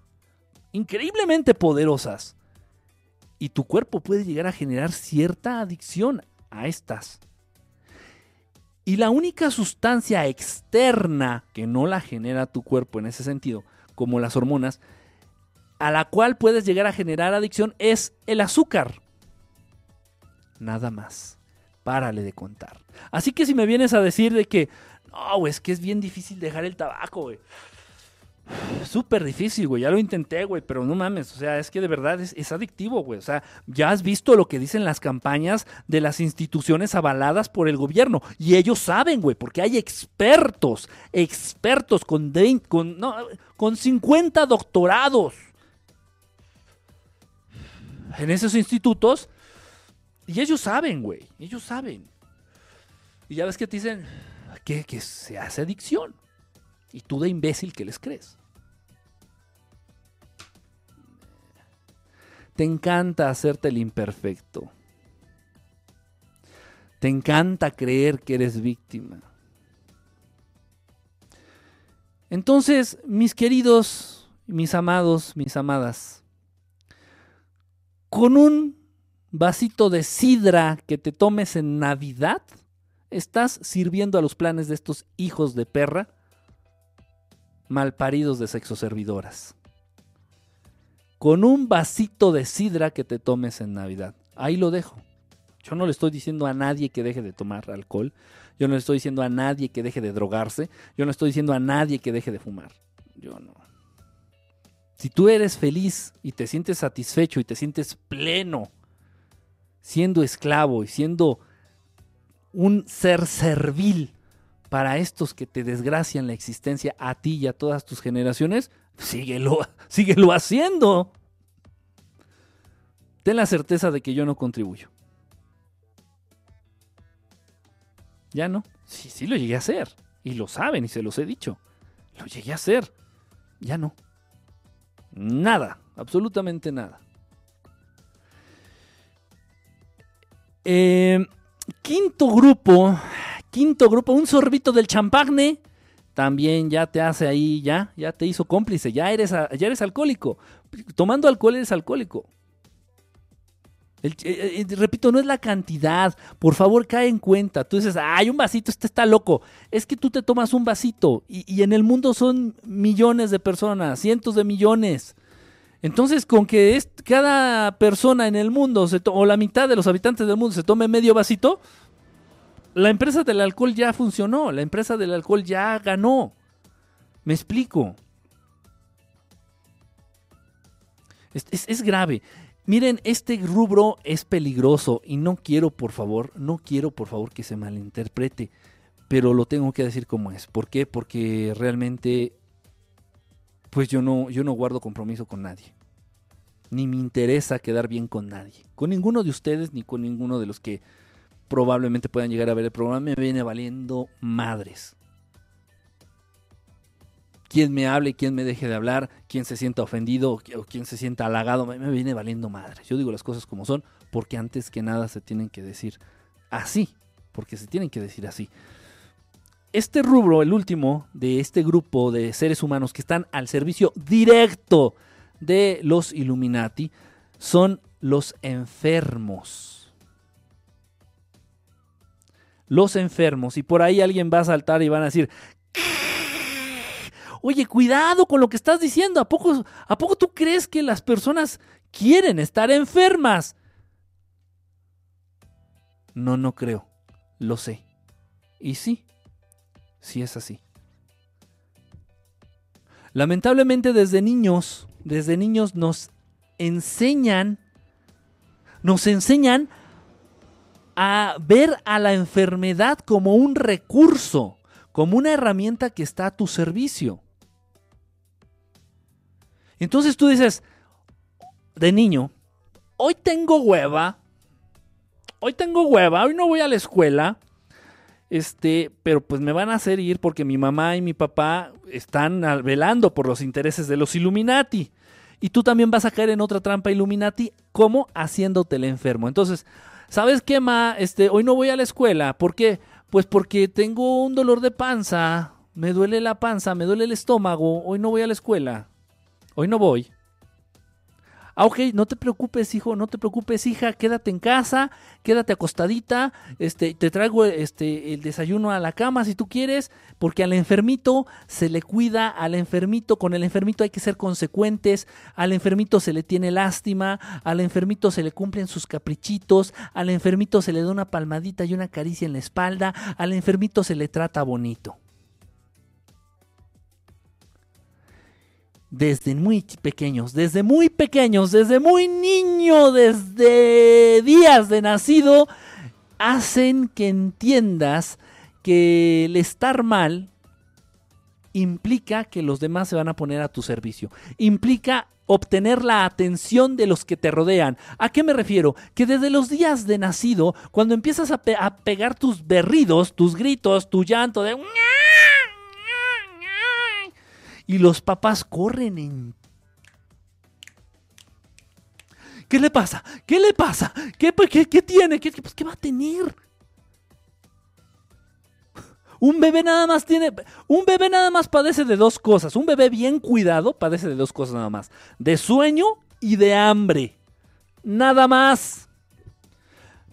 Increíblemente poderosas. Y tu cuerpo puede llegar a generar cierta adicción a estas. Y la única sustancia externa que no la genera tu cuerpo en ese sentido, como las hormonas, a la cual puedes llegar a generar adicción es el azúcar. Nada más. Párale de contar. Así que si me vienes a decir de que, no, es que es bien difícil dejar el tabaco, güey. Súper difícil, güey. Ya lo intenté, güey, pero no mames. O sea, es que de verdad es, adictivo, güey. O sea, ya has visto lo que dicen las campañas de las instituciones avaladas por el gobierno. Y ellos saben, güey, porque hay expertos, expertos con, de- con, no, con 50 doctorados en esos institutos. Y ellos saben, güey. Ellos saben. Y ya ves que te dicen que se hace adicción. Y tú de imbécil que les crees. Te encanta hacerte el imperfecto. Te encanta creer que eres víctima. Entonces, mis queridos, mis amados, mis amadas, con un vasito de sidra que te tomes en Navidad, estás sirviendo a los planes de estos hijos de perra malparidos de sexoservidoras. Con un vasito de sidra que te tomes en Navidad. Ahí lo dejo. Yo no le estoy diciendo a nadie que deje de tomar alcohol. Yo no le estoy diciendo a nadie que deje de drogarse. Yo no estoy diciendo a nadie que deje de fumar. Yo no. Si tú eres feliz y te sientes satisfecho y te sientes pleno siendo esclavo y siendo un ser servil para estos que te desgracian la existencia a ti y a todas tus generaciones, síguelo, síguelo haciendo. Ten la certeza de que yo no contribuyo. Ya no. Sí, sí lo llegué a hacer. Y lo saben y se los he dicho. Lo llegué a hacer. Ya no. Nada. Absolutamente nada. Eh, quinto grupo. Quinto grupo. Un sorbito del champagne. También ya te hace ahí, ya, ya te hizo cómplice, ya eres, ya eres alcohólico. Tomando alcohol eres alcohólico. El- eh, eh, repito, no es la cantidad. Por favor, cae en cuenta. Tú dices, ay, un vasito, este está loco. Es que tú te tomas un vasito y, y en el mundo son millones de personas, cientos de millones. Entonces, con que es, cada persona en el mundo, se o la mitad de los habitantes del mundo se tome medio vasito, la empresa del alcohol ya funcionó, la empresa del alcohol ya ganó. Me explico. Es, grave. Miren, este rubro es peligroso y no quiero, por favor, no quiero, por favor, que se malinterprete, pero lo tengo que decir como es. ¿Por qué? Porque realmente, pues yo no, yo no guardo compromiso con nadie. Ni me interesa quedar bien con nadie. Con ninguno de ustedes ni con ninguno de los que probablemente puedan llegar a ver el programa. Me viene valiendo madres quién me hable, quién me deje de hablar, quién se sienta ofendido o qui- o quién se sienta halagado, me, viene valiendo madre. Yo digo las cosas como son porque antes que nada se tienen que decir así, porque se tienen que decir así. Este rubro, el último de este grupo de seres humanos que están al servicio directo de los Illuminati, son los enfermos. Los enfermos y por ahí alguien va a saltar y van a decir, oye, cuidado con lo que estás diciendo, ¿a poco, ¿a poco tú crees que las personas quieren estar enfermas? No, no creo, lo sé. Y sí, sí es así. Lamentablemente desde niños, desde niños nos enseñan, nos enseñan a ver a la enfermedad como un recurso, como una herramienta que está a tu servicio. Entonces tú dices, de niño, hoy tengo hueva, hoy tengo hueva, hoy no voy a la escuela, este, pero pues me van a hacer ir porque mi mamá y mi papá están velando por los intereses de los Illuminati. Y tú también vas a caer en otra trampa Illuminati, como haciéndote el enfermo. Entonces, ¿sabes qué, ma? Este, hoy no voy a la escuela. ¿Por qué? Pues porque tengo un dolor de panza. Me duele la panza, me duele el estómago. Hoy no voy a la escuela. Hoy no voy. Ah, ok, no te preocupes, hijo, no te preocupes, hija, quédate en casa, quédate acostadita, este, te traigo este, el desayuno a la cama si tú quieres, porque al enfermito se le cuida, al enfermito, con el enfermito hay que ser consecuentes, al enfermito se le tiene lástima, al enfermito se le cumplen sus caprichitos, al enfermito se le da una palmadita y una caricia en la espalda, al enfermito se le trata bonito. Desde muy pequeños, desde muy pequeños, desde muy niño, desde días de nacido, hacen que entiendas que el estar mal implica que los demás se van a poner a tu servicio. Implica obtener la atención de los que te rodean. ¿A qué me refiero? Que desde los días de nacido, cuando empiezas a, pegar tus berridos, tus gritos, tu llanto de y los papás corren en... ¿Qué le pasa? ¿Qué le pasa? ¿Qué, qué, tiene? ¿Qué, pues, ¿Qué va a tener? Un bebé nada más tiene. Un bebé nada más padece de dos cosas. Un bebé bien cuidado padece de dos cosas nada más: de sueño y de hambre. Nada más.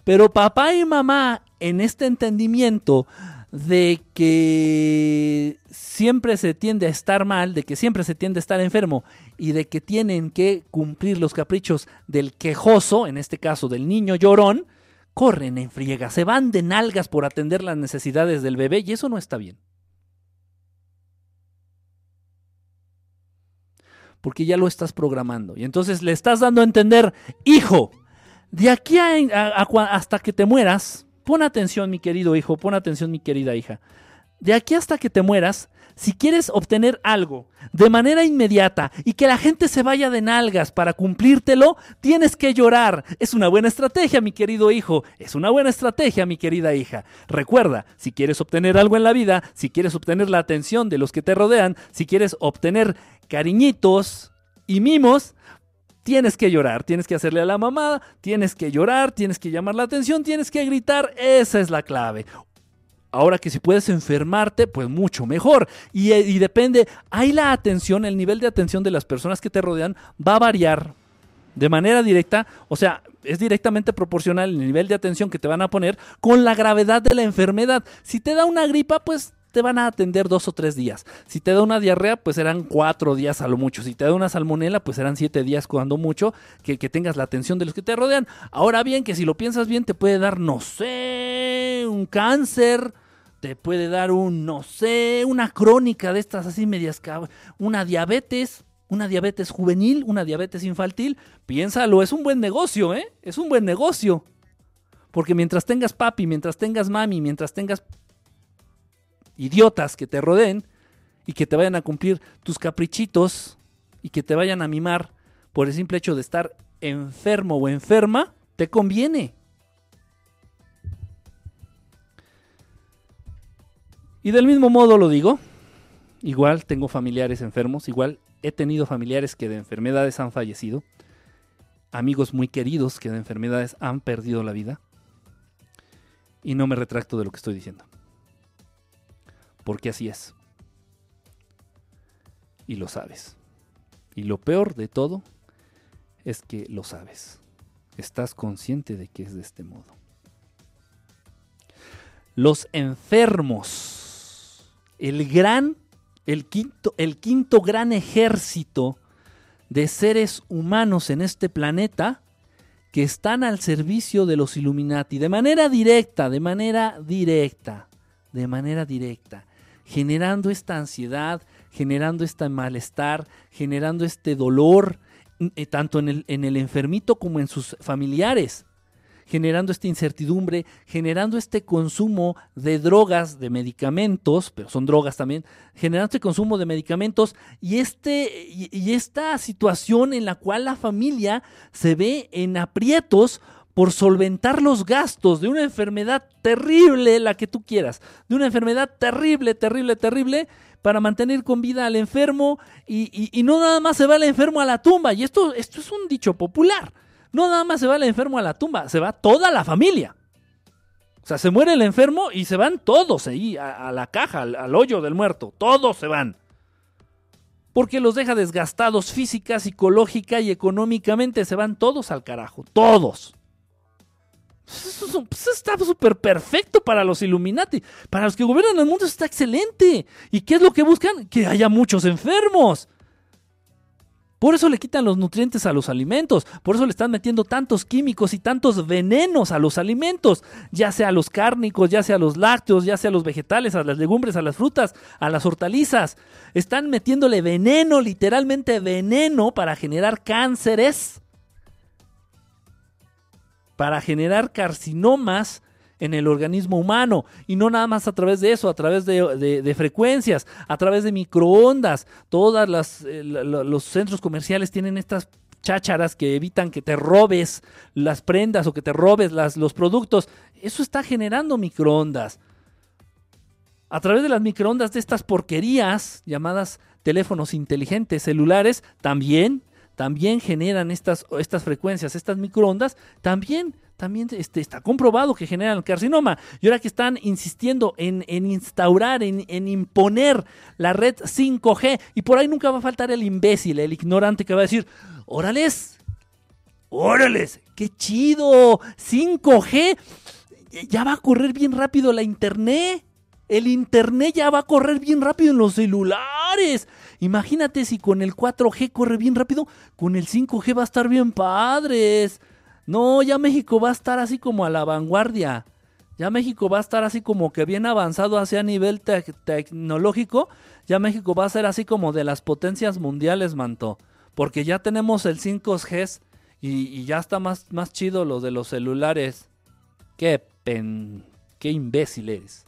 Pero papá y mamá, en este entendimiento, de que siempre se tiende a estar mal, de que siempre se tiende a estar enfermo y de que tienen que cumplir los caprichos del quejoso, en este caso del niño llorón, corren en friega, se van de nalgas por atender las necesidades del bebé y eso no está bien. Porque ya lo estás programando y entonces le estás dando a entender, hijo, de aquí hasta que te mueras, Pon atención, mi querido hijo, pon atención, mi querida hija. De aquí hasta que te mueras, si quieres obtener algo de manera inmediata y que la gente se vaya de nalgas para cumplírtelo, tienes que llorar. Es una buena estrategia, mi querido hijo. Es una buena estrategia, mi querida hija. Recuerda, si quieres obtener algo en la vida, si quieres obtener la atención de los que te rodean, si quieres obtener cariñitos y mimos, Tienes que llorar, tienes que hacerle a la mamá, tienes que llorar, tienes que llamar la atención, tienes que gritar, esa es la clave. Ahora que si puedes enfermarte, pues mucho mejor. Y, y, depende, hay la atención, el nivel de atención de las personas que te rodean va a variar de manera directa, o sea, es directamente proporcional el nivel de atención que te van a poner con la gravedad de la enfermedad. Si te da una gripa, pues te van a atender dos o tres días. Si te da una diarrea, pues serán cuatro días a lo mucho. Si te da una salmonela, pues serán siete días cuando mucho, que, que tengas la atención de los que te rodean. Ahora bien, que si lo piensas bien, te puede dar, no sé, un cáncer, te puede dar un, no sé, una crónica de estas así medias, una diabetes, una diabetes juvenil, una diabetes infantil. Piénsalo, es un buen negocio, ¿eh? Es un buen negocio. Porque mientras tengas papi, mientras tengas mami, mientras tengas idiotas que te rodeen y que te vayan a cumplir tus caprichitos y que te vayan a mimar por el simple hecho de estar enfermo o enferma, te conviene. Y del mismo modo lo digo, igual tengo familiares enfermos, igual he tenido familiares que de enfermedades han fallecido, amigos muy queridos que de enfermedades han perdido la vida, y no me retracto de lo que estoy diciendo porque así es. Y lo sabes. Y lo peor de todo es que lo sabes. Estás consciente de que es de este modo. los enfermos. El gran, el quinto, el quinto gran ejército de seres humanos en este planeta que están al servicio de los Illuminati de manera directa, de manera directa, de manera directa, generando esta ansiedad, generando este malestar, generando este dolor, eh, tanto en el, en el enfermito como en sus familiares generando esta incertidumbre, generando este consumo de drogas, de medicamentos, pero son drogas también, generando este consumo de medicamentos y, este, y, esta situación en la cual la familia se ve en aprietos por solventar los gastos de una enfermedad terrible, la que tú quieras, de una enfermedad terrible, terrible, terrible, para mantener con vida al enfermo y, no nada más se va el enfermo a la tumba. Y esto, esto es un dicho popular. No nada más se va el enfermo a la tumba, se va toda la familia. O sea, se muere el enfermo y se van todos ahí, a, la caja, al, hoyo del muerto. Todos se van. Porque los deja desgastados física, psicológica y económicamente. Se van todos al carajo. Todos. Eso, pues, está súper perfecto para los Illuminati. Para los que gobiernan el mundo está excelente. ¿Y qué es lo que buscan? Que haya muchos enfermos. Por eso le quitan los nutrientes a los alimentos, por eso le están metiendo tantos químicos y tantos venenos a los alimentos, ya sea los cárnicos, ya sea los lácteos, ya sea a los vegetales, a las legumbres, a las frutas, a las hortalizas. Están metiéndole veneno, literalmente veneno, para generar cánceres, para generar carcinomas en el organismo humano. Y no nada más a través de eso, a través de, frecuencias, a través de microondas. Todos eh, los centros comerciales tienen estas chácharas que evitan que te robes las prendas o que te robes los productos. Eso está generando microondas. A través de las microondas de estas porquerías llamadas teléfonos inteligentes celulares, también, también generan estas, estas frecuencias, estas microondas, también también este, está comprobado que generan carcinoma. Y ahora que están insistiendo en, instaurar, en, imponer la red 5G, y por ahí nunca va a faltar el imbécil, el ignorante que va a decir, órales, órales, qué chido, 5G, ya va a correr bien rápido la internet. El internet ya va a correr bien rápido en los celulares. Imagínate si con el 4G corre bien rápido, con el 5G va a estar bien padres. No, ya México va a estar así como a la vanguardia. Ya México va a estar así como que bien avanzado hacia nivel tecnológico. Ya México va a ser así como de las potencias mundiales, manto. Porque ya tenemos el 5G y, ya está más, más chido lo de los celulares. Qué pen... Qué imbécil eres.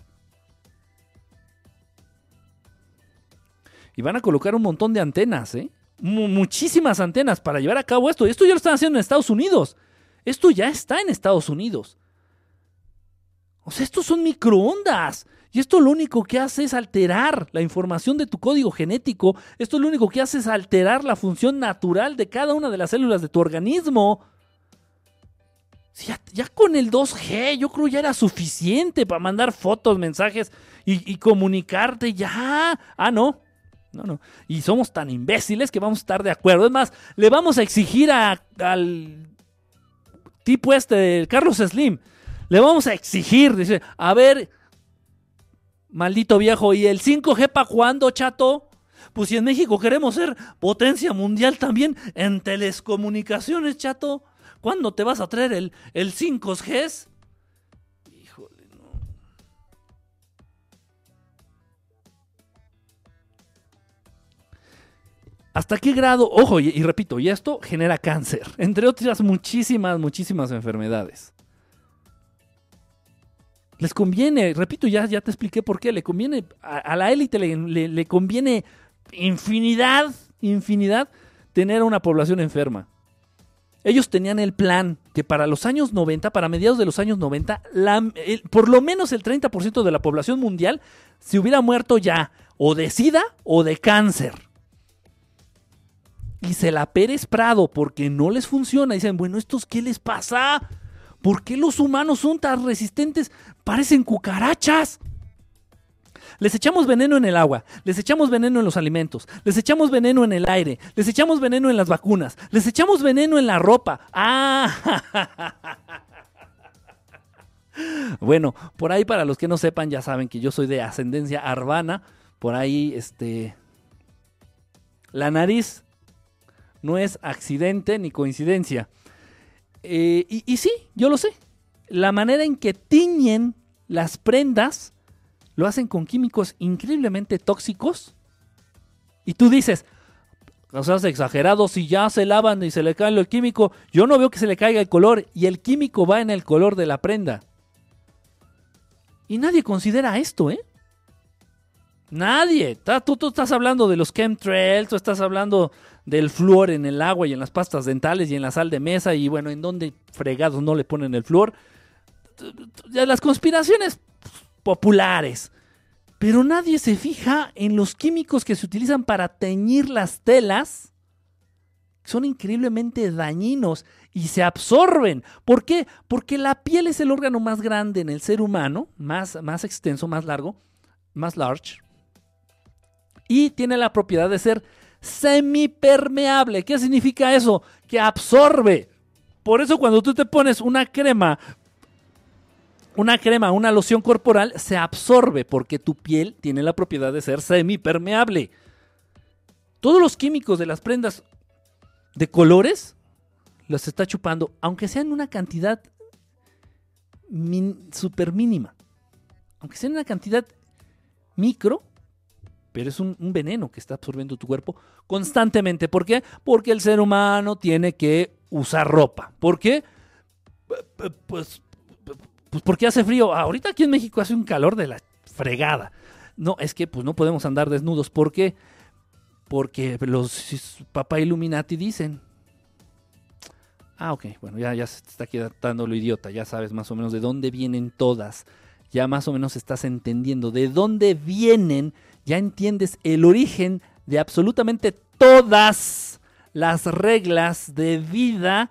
Y van a colocar un montón de antenas, ¿eh? muchísimas antenas para llevar a cabo esto. Y esto ya lo están haciendo en Estados Unidos. Esto ya está en Estados Unidos. O sea, estos son microondas. Y esto lo único que hace es alterar la información de tu código genético. Esto lo único que hace es alterar la función natural de cada una de las células de tu organismo. ya, con el 2G yo creo ya era suficiente para mandar fotos, mensajes y, comunicarte ya. Ah, no. No, no. Y somos tan imbéciles que vamos a estar de acuerdo. Es más, le vamos a exigir al tipo este, Carlos Slim, le vamos a exigir, dice, a ver, maldito viejo, ¿y el 5G para cuándo, chato? Pues si en México queremos ser potencia mundial también en telecomunicaciones, chato, ¿cuándo te vas a traer el, el 5G? ¿Hasta qué grado? Ojo, y, repito, y esto genera cáncer, entre otras muchísimas, muchísimas enfermedades. Les conviene, repito, ya, ya te expliqué por qué, le conviene, a, la élite le, conviene infinidad, infinidad, tener una población enferma. Ellos tenían el plan que para los años 90, para mediados de los años 90, por lo menos el 30% de la población mundial se hubiera muerto ya o de sida o de cáncer y se la Pérez Prado porque no les funciona. Dicen, bueno, ¿estos qué les pasa? ¿Por qué los humanos son tan resistentes? Parecen cucarachas. Les echamos veneno en el agua, les echamos veneno en los alimentos, les echamos veneno en el aire, les echamos veneno en las vacunas, les echamos veneno en la ropa. Ah, bueno, por ahí para los que no sepan, ya saben que yo soy de ascendencia arbana. Por ahí, este. La nariz no es accidente ni coincidencia. Eh, y, sí, yo lo sé. La manera en que tiñen las prendas lo hacen con químicos increíblemente tóxicos. Y tú dices, no seas exagerado, si ya se lavan y se le cae el químico, yo no veo que se le caiga el color y el químico va en el color de la prenda. Y nadie considera esto, ¿eh? Nadie. Tú, tú estás hablando de los chemtrails, tú estás hablando del flúor en el agua y en las pastas dentales y en la sal de mesa y bueno, en dónde fregados no le ponen el flúor. Las conspiraciones populares. Pero nadie se fija en los químicos que se utilizan para teñir las telas. Son increíblemente dañinos y se absorben. ¿Por qué? Porque la piel es el órgano más grande en el ser humano, más, más extenso, más largo, más large. Y tiene la propiedad de ser semipermeable. ¿Qué significa eso? Que absorbe. Por eso cuando tú te pones una crema una crema, una loción corporal se absorbe porque tu piel tiene la propiedad de ser semipermeable. Todos los químicos de las prendas de colores los está chupando, aunque sean una cantidad super mínima. Aunque sea una cantidad micro, pero es un, veneno que está absorbiendo tu cuerpo constantemente. ¿Por qué? Porque el ser humano tiene que usar ropa. ¿Por qué? Pues pues porque hace frío. Ahorita aquí en México hace un calor de la fregada. No, es que pues no podemos andar desnudos. ¿Por qué? Porque los papá Illuminati dicen. Ah, ok, bueno, ya, ya se te está quedando lo idiota, ya sabes más o menos de dónde vienen todas, ya más o menos estás entendiendo de dónde vienen, ya entiendes el origen de absolutamente todas las reglas de vida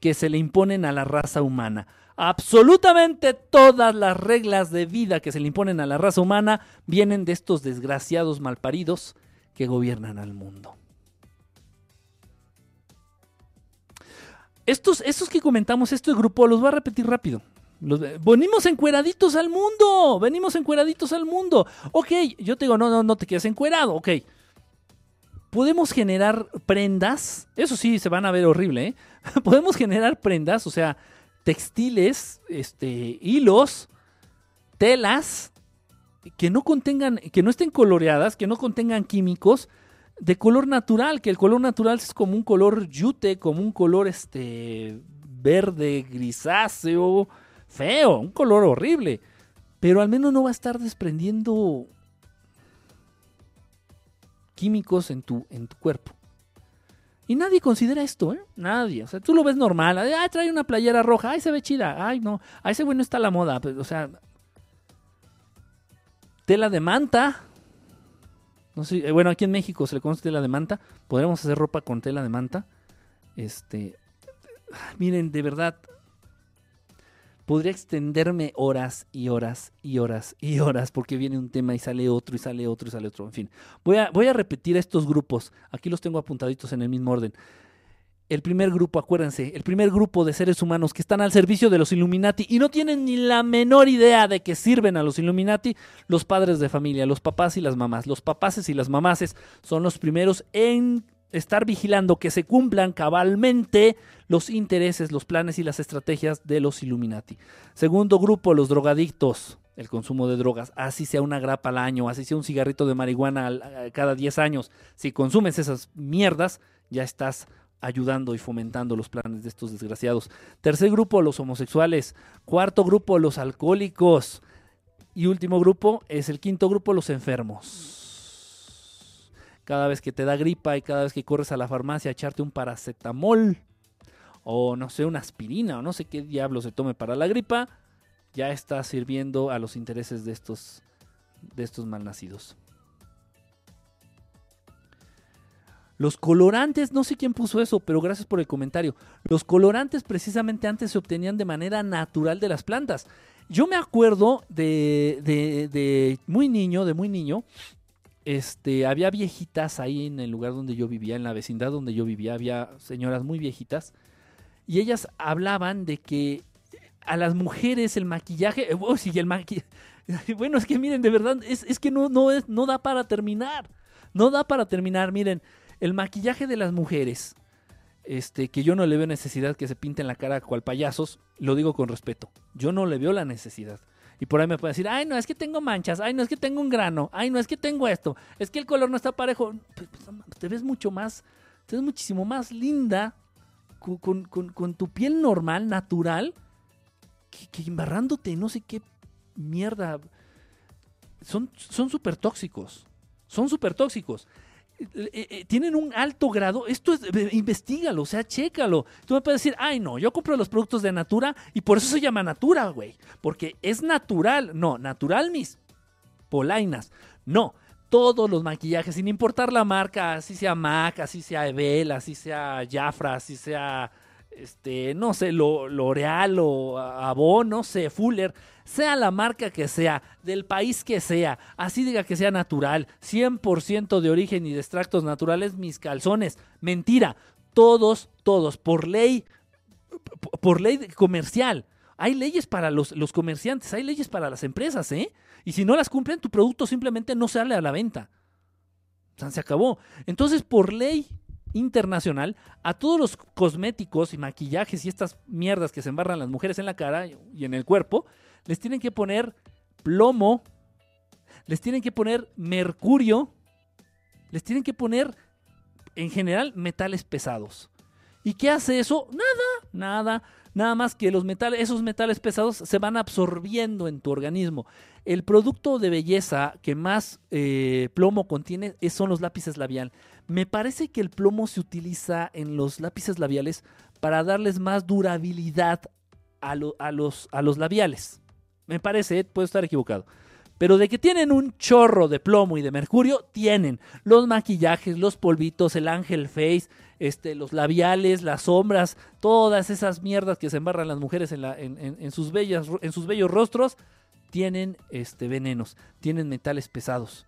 que se le imponen a la raza humana absolutamente todas las reglas de vida que se le imponen a la raza humana vienen de estos desgraciados malparidos que gobiernan al mundo. Estos, estos que comentamos, este grupo, los voy a repetir rápido. Venimos encueraditos al mundo, venimos encueraditos al mundo. Ok, yo te digo, no, no, no te quedes encuerado, ok. Podemos generar prendas, eso sí, se van a ver horrible, ¿eh? Podemos generar prendas, o sea, textiles, este, hilos, telas que no contengan, que no estén coloreadas, que no contengan químicos de color natural, que el color natural es como un color yute, como un color este verde grisáceo, feo, un color horrible, pero al menos no va a estar desprendiendo químicos en tu, en tu cuerpo. Y nadie considera esto, ¿eh? Nadie. O sea, tú lo ves normal. Ay, trae una playera roja. Ay, se ve chida. Ay, no. A ese güey no está la moda. Pues, o sea, tela de manta. No sé, eh, bueno, aquí en México se le conoce tela de manta. Podríamos hacer ropa con tela de manta. Este, miren, de verdad, podría extenderme horas y horas y horas y horas porque viene un tema y sale otro y sale otro y sale otro. En fin, voy a, voy a repetir estos grupos. Aquí los tengo apuntaditos en el mismo orden. El primer grupo, acuérdense, el primer grupo de seres humanos que están al servicio de los Illuminati y no tienen ni la menor idea de que sirven a los Illuminati, los padres de familia, los papás y las mamás. Los papaces y las mamases son los primeros en estar vigilando que se cumplan cabalmente los intereses, los planes y las estrategias de los Illuminati. Segundo grupo, los drogadictos, el consumo de drogas, así sea una grapa al año, así sea un cigarrito de marihuana cada 10 años, si consumes esas mierdas, ya estás ayudando y fomentando los planes de estos desgraciados. Tercer grupo, los homosexuales. Cuarto grupo, los alcohólicos. Y último grupo es el quinto grupo, los enfermos cada vez que te da gripa y cada vez que corres a la farmacia a echarte un paracetamol o no sé, una aspirina o no sé qué diablo se tome para la gripa, ya está sirviendo a los intereses de estos, de estos malnacidos. Los colorantes, no sé quién puso eso, pero gracias por el comentario. Los colorantes precisamente antes se obtenían de manera natural de las plantas. Yo me acuerdo de, de, de muy niño, de muy niño, este, había viejitas ahí en el lugar donde yo vivía, en la vecindad donde yo vivía, había señoras muy viejitas, y ellas hablaban de que a las mujeres el maquillaje. eh, oh, sí, el maqui- Bueno, es que miren, de verdad, es, es que no, no, es, no da para terminar. No da para terminar. Miren, el maquillaje de las mujeres, este, que yo no le veo necesidad que se pinten la cara cual payasos, lo digo con respeto. Yo no le veo la necesidad. Y por ahí me pueden decir, ay, no, es que tengo manchas, ay, no, es que tengo un grano, ay, no, es que tengo esto, es que el color no está parejo. Pues, pues, te ves mucho más, te ves muchísimo más linda con, con- con- tu piel normal, natural, que, que embarrándote no sé qué mierda. Son súper tóxicos. Son súper tóxicos. Eh, eh, tienen un alto grado. Esto es, investigalo, o sea, chécalo. Tú me puedes decir, ay, no, yo compro los productos de Natura y por eso se llama Natura, güey. Porque es natural. No, natural, mis polainas. No, todos los maquillajes, sin importar la marca, así sea MAC, así sea Evel, así sea Jafra, así sea, este, no sé, Lo- L'Oreal o Avon, no sé, Fuller, sea la marca que sea, del país que sea, así diga que sea natural, 100% de origen y de extractos naturales, mis calzones. Mentira, todos, todos, por ley, por ley comercial. Hay leyes para los, los comerciantes, hay leyes para las empresas, ¿eh? Y si no las cumplen, tu producto simplemente no sale a la venta. O se acabó. Entonces, por ley internacional, a todos los cosméticos y maquillajes y estas mierdas que se embarran las mujeres en la cara y en el cuerpo, les tienen que poner plomo, les tienen que poner mercurio, les tienen que poner, en general, metales pesados. ¿Y qué hace eso? Nada, nada. Nada más que los metales, esos metales pesados se van absorbiendo en tu organismo. El producto de belleza que más eh, plomo contiene son los lápices labial. Me parece que el plomo se utiliza en los lápices labiales para darles más durabilidad a, a los, a los labiales. Me parece, eh, puedo estar equivocado. Pero de que tienen un chorro de plomo y de mercurio, tienen los maquillajes, los polvitos, el ángel face, este, los labiales, las sombras, todas esas mierdas que se embarran las mujeres en, la- en- en- sus, bellas, en sus bellos rostros, tienen este, venenos, tienen metales pesados.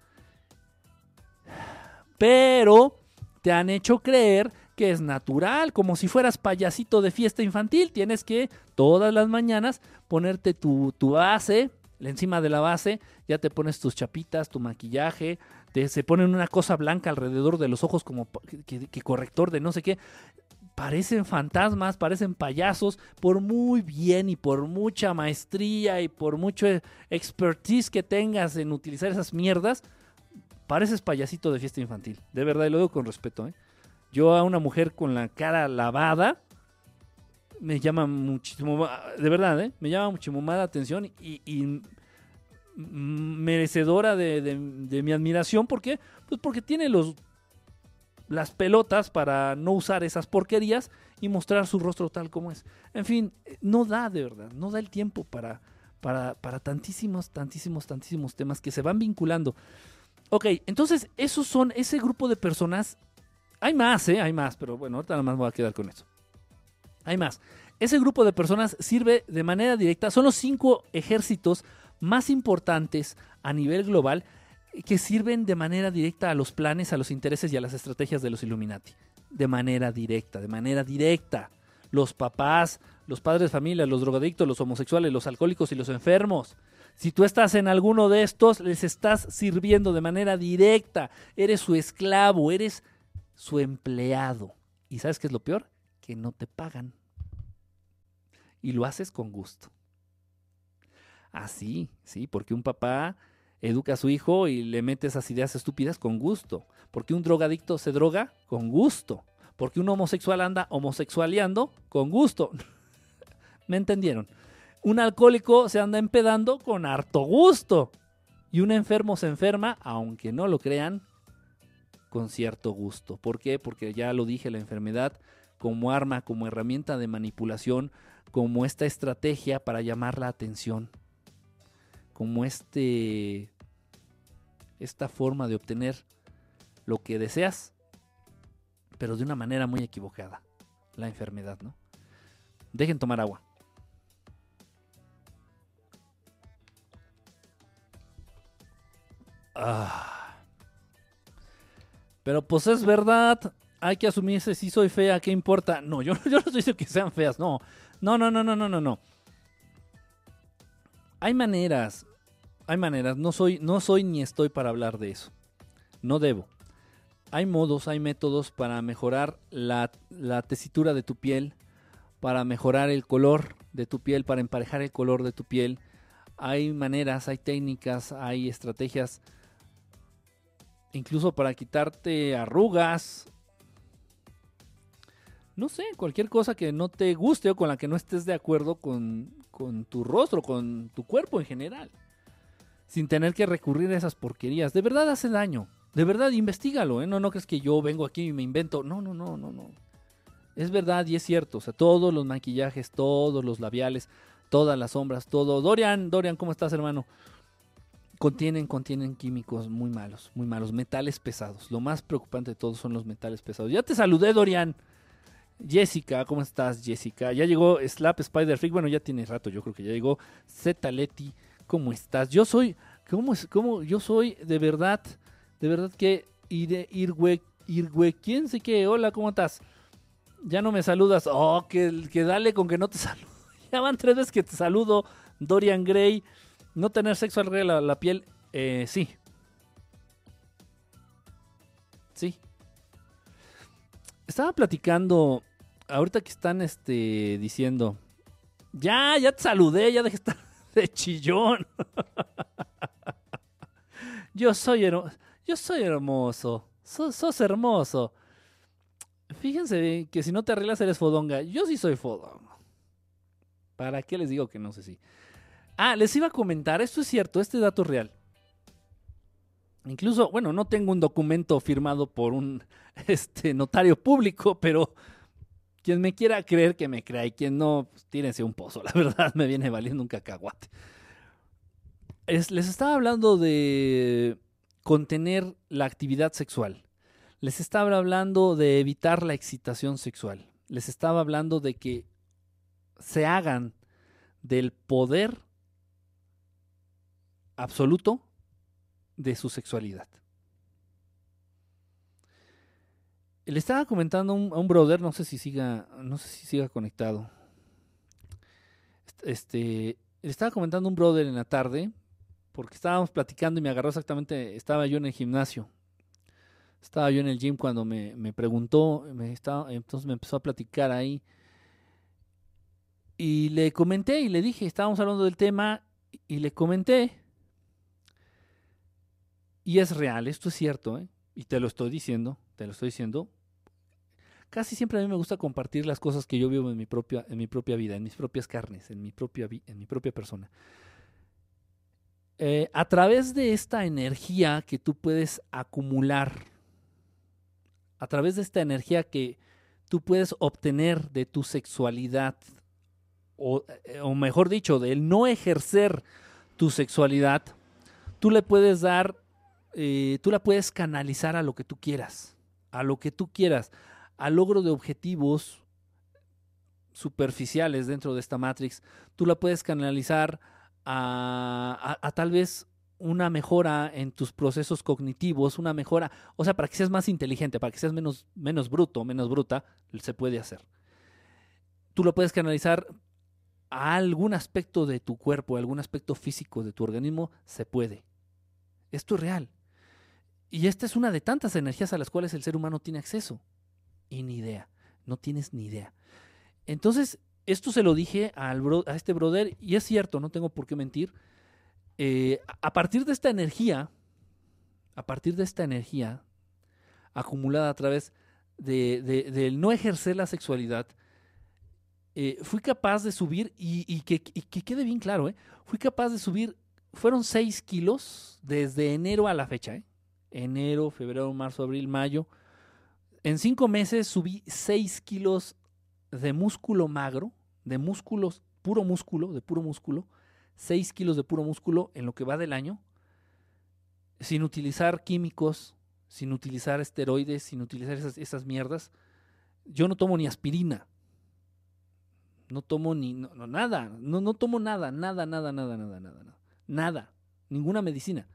Pero te han hecho creer que es natural, como si fueras payasito de fiesta infantil. Tienes que todas las mañanas ponerte tu, tu base, encima de la base, ya te pones tus chapitas, tu maquillaje, te, se ponen una cosa blanca alrededor de los ojos como que, corrector de no sé qué. Parecen fantasmas, parecen payasos, por muy bien y por mucha maestría y por mucho expertise que tengas en utilizar esas mierdas, pareces payasito de fiesta infantil. De verdad, y lo digo con respeto. ¿eh? Yo a una mujer con la cara lavada me llama muchísimo, de verdad, ¿eh? me llama muchísimo más la atención y, merecedora de, mi admiración. ¿Por qué? Pues porque tiene los, las pelotas para no usar esas porquerías y mostrar su rostro tal como es. En fin, eh, no da de verdad, no da el tiempo para, para tantísimos, tantísimos, tantísimos temas que se van vinculando. Ok, entonces esos son ese grupo de personas. Hay más, ¿eh? Hay más, pero bueno, ahorita nada más me voy a quedar con eso. Hay más. Ese grupo de personas sirve de manera directa. Son los cinco ejércitos más importantes a nivel global que sirven de manera directa a los planes, a los intereses y a las estrategias de los Illuminati. De manera directa, de manera directa. Los papás, los padres de familia, los drogadictos, los homosexuales, los alcohólicos y los enfermos. Si tú estás en alguno de estos, les estás sirviendo de manera directa. Eres su esclavo, eres su empleado. ¿Y sabes qué es lo peor? Que no te pagan. Y lo haces con gusto. Así, sí, porque un papá educa a su hijo y le mete esas ideas estúpidas con gusto. Porque un drogadicto se droga con gusto. Porque un homosexual anda homosexualeando con gusto. ¿Me entendieron? Un alcohólico se anda empedando con harto gusto. Y un enfermo se enferma, aunque no lo crean, con cierto gusto. ¿Por qué? Porque ya lo dije, la enfermedad como arma, como herramienta de manipulación, como esta estrategia para llamar la atención, como este esta forma de obtener lo que deseas, pero de una manera muy equivocada, la enfermedad, ¿no? Dejen tomar agua. Ah. Pero pues es verdad, hay que asumirse si soy fea, ¿qué importa? No, yo, yo no estoy diciendo que sean feas, no. No, no, no, no, no, no, no. Hay maneras, hay maneras. No soy, no soy ni estoy para hablar de eso. No debo. Hay modos, hay métodos para mejorar la, la tesitura de tu piel, para mejorar el color de tu piel, para emparejar el color de tu piel. Hay maneras, hay técnicas, hay estrategias, incluso para quitarte arrugas. No sé, cualquier cosa que no te guste o con la que no estés de acuerdo con, con tu rostro, con tu cuerpo en general. Sin tener que recurrir a esas porquerías. De verdad hace daño. De verdad, investigalo, ¿eh? No, no crees que yo vengo aquí y me invento. No, no, no, no, no. Es verdad y es cierto. O sea, todos los maquillajes, todos los labiales, todas las sombras, todo. Dorian, Dorian, ¿cómo estás, hermano? Contienen, contienen químicos muy malos, muy malos. Metales pesados. Lo más preocupante de todos son los metales pesados. Ya te saludé, Dorian. Jessica, ¿cómo estás, Jessica? Ya llegó Slap Spider Freak. Bueno, ya tiene rato, yo creo que ya llegó. Z Leti, ¿cómo estás? Yo soy, ¿cómo es? ¿Cómo? Yo soy de verdad de verdad que Irwe, Irwe, ¿quién sé qué? Hola, ¿cómo estás? Ya no me saludas. Oh, que, que dale con que no te saludo. Ya van tres veces que te saludo. Dorian Gray. No tener sexo al la, la piel. Eh, sí. Sí. Estaba platicando. Ahorita que están este, diciendo. Ya, ya te saludé. Ya dejé estar de chillón. Yo soy. Yo soy hermoso. Sos, hermoso. Fíjense que si no te arreglas eres fodonga. Yo sí soy fodonga. ¿Para qué les digo que no sé si? Ah, les iba a comentar, esto es cierto, este dato es real. Incluso, bueno, no tengo un documento firmado por un este, notario público, pero quien me quiera creer que me crea y quien no, pues, tírense un pozo. La verdad me viene valiendo un cacahuate. les estaba hablando de contener la actividad sexual. Les estaba hablando de evitar la excitación sexual. Les estaba hablando de que se hagan del poder absoluto de su sexualidad. Le estaba comentando a un, brother, no sé si siga, no sé si siga conectado. Este, le estaba comentando a un brother en la tarde porque estábamos platicando y me agarró exactamente, estaba yo en el gimnasio. Estaba yo en el gym cuando me, preguntó, me estaba, entonces me empezó a platicar ahí. Y le comenté y le dije, estábamos hablando del tema y le comenté. Y es real, esto es cierto, ¿eh? y te lo estoy diciendo, te lo estoy diciendo. Casi siempre a mí me gusta compartir las cosas que yo vivo en mi propia, en mi propia vida, en mis propias carnes, en mi propia, en mi propia persona. Eh, a través de esta energía que tú puedes acumular, a través de esta energía que tú puedes obtener de tu sexualidad, o, eh, mejor dicho, del no ejercer tu sexualidad, tú le puedes dar, eh, tú la puedes canalizar a lo que tú quieras, a lo que tú quieras, al logro de objetivos superficiales dentro de esta Matrix, tú la puedes canalizar a, tal vez una mejora en tus procesos cognitivos, una mejora, o sea, para que seas más inteligente, para que seas menos, menos bruto, menos bruta, se puede hacer. Tú lo puedes canalizar a algún aspecto de tu cuerpo, algún aspecto físico de tu organismo, se puede. Esto es real. Y esta es una de tantas energías a las cuales el ser humano tiene acceso. Y ni idea, no tienes ni idea. Entonces, esto se lo dije a este brother y es cierto, no tengo por qué mentir. Eh, a partir de esta energía, a partir de esta energía acumulada a través de, no ejercer la sexualidad, eh, fui capaz de subir, y, que, quede bien claro, eh, fui capaz de subir, fueron 6 kilos desde enero a la fecha, enero, febrero, marzo, abril, mayo. En cinco meses subí 6 kilos de músculo magro, de músculos, puro músculo, de puro músculo, 6 kilos de puro músculo en lo que va del año, sin utilizar químicos, sin utilizar esteroides, sin utilizar esas, mierdas. Yo no tomo ni aspirina. No tomo ni nada, no, no tomo nada, nada, nada, nada, nada, nada. Nada. Ninguna medicina.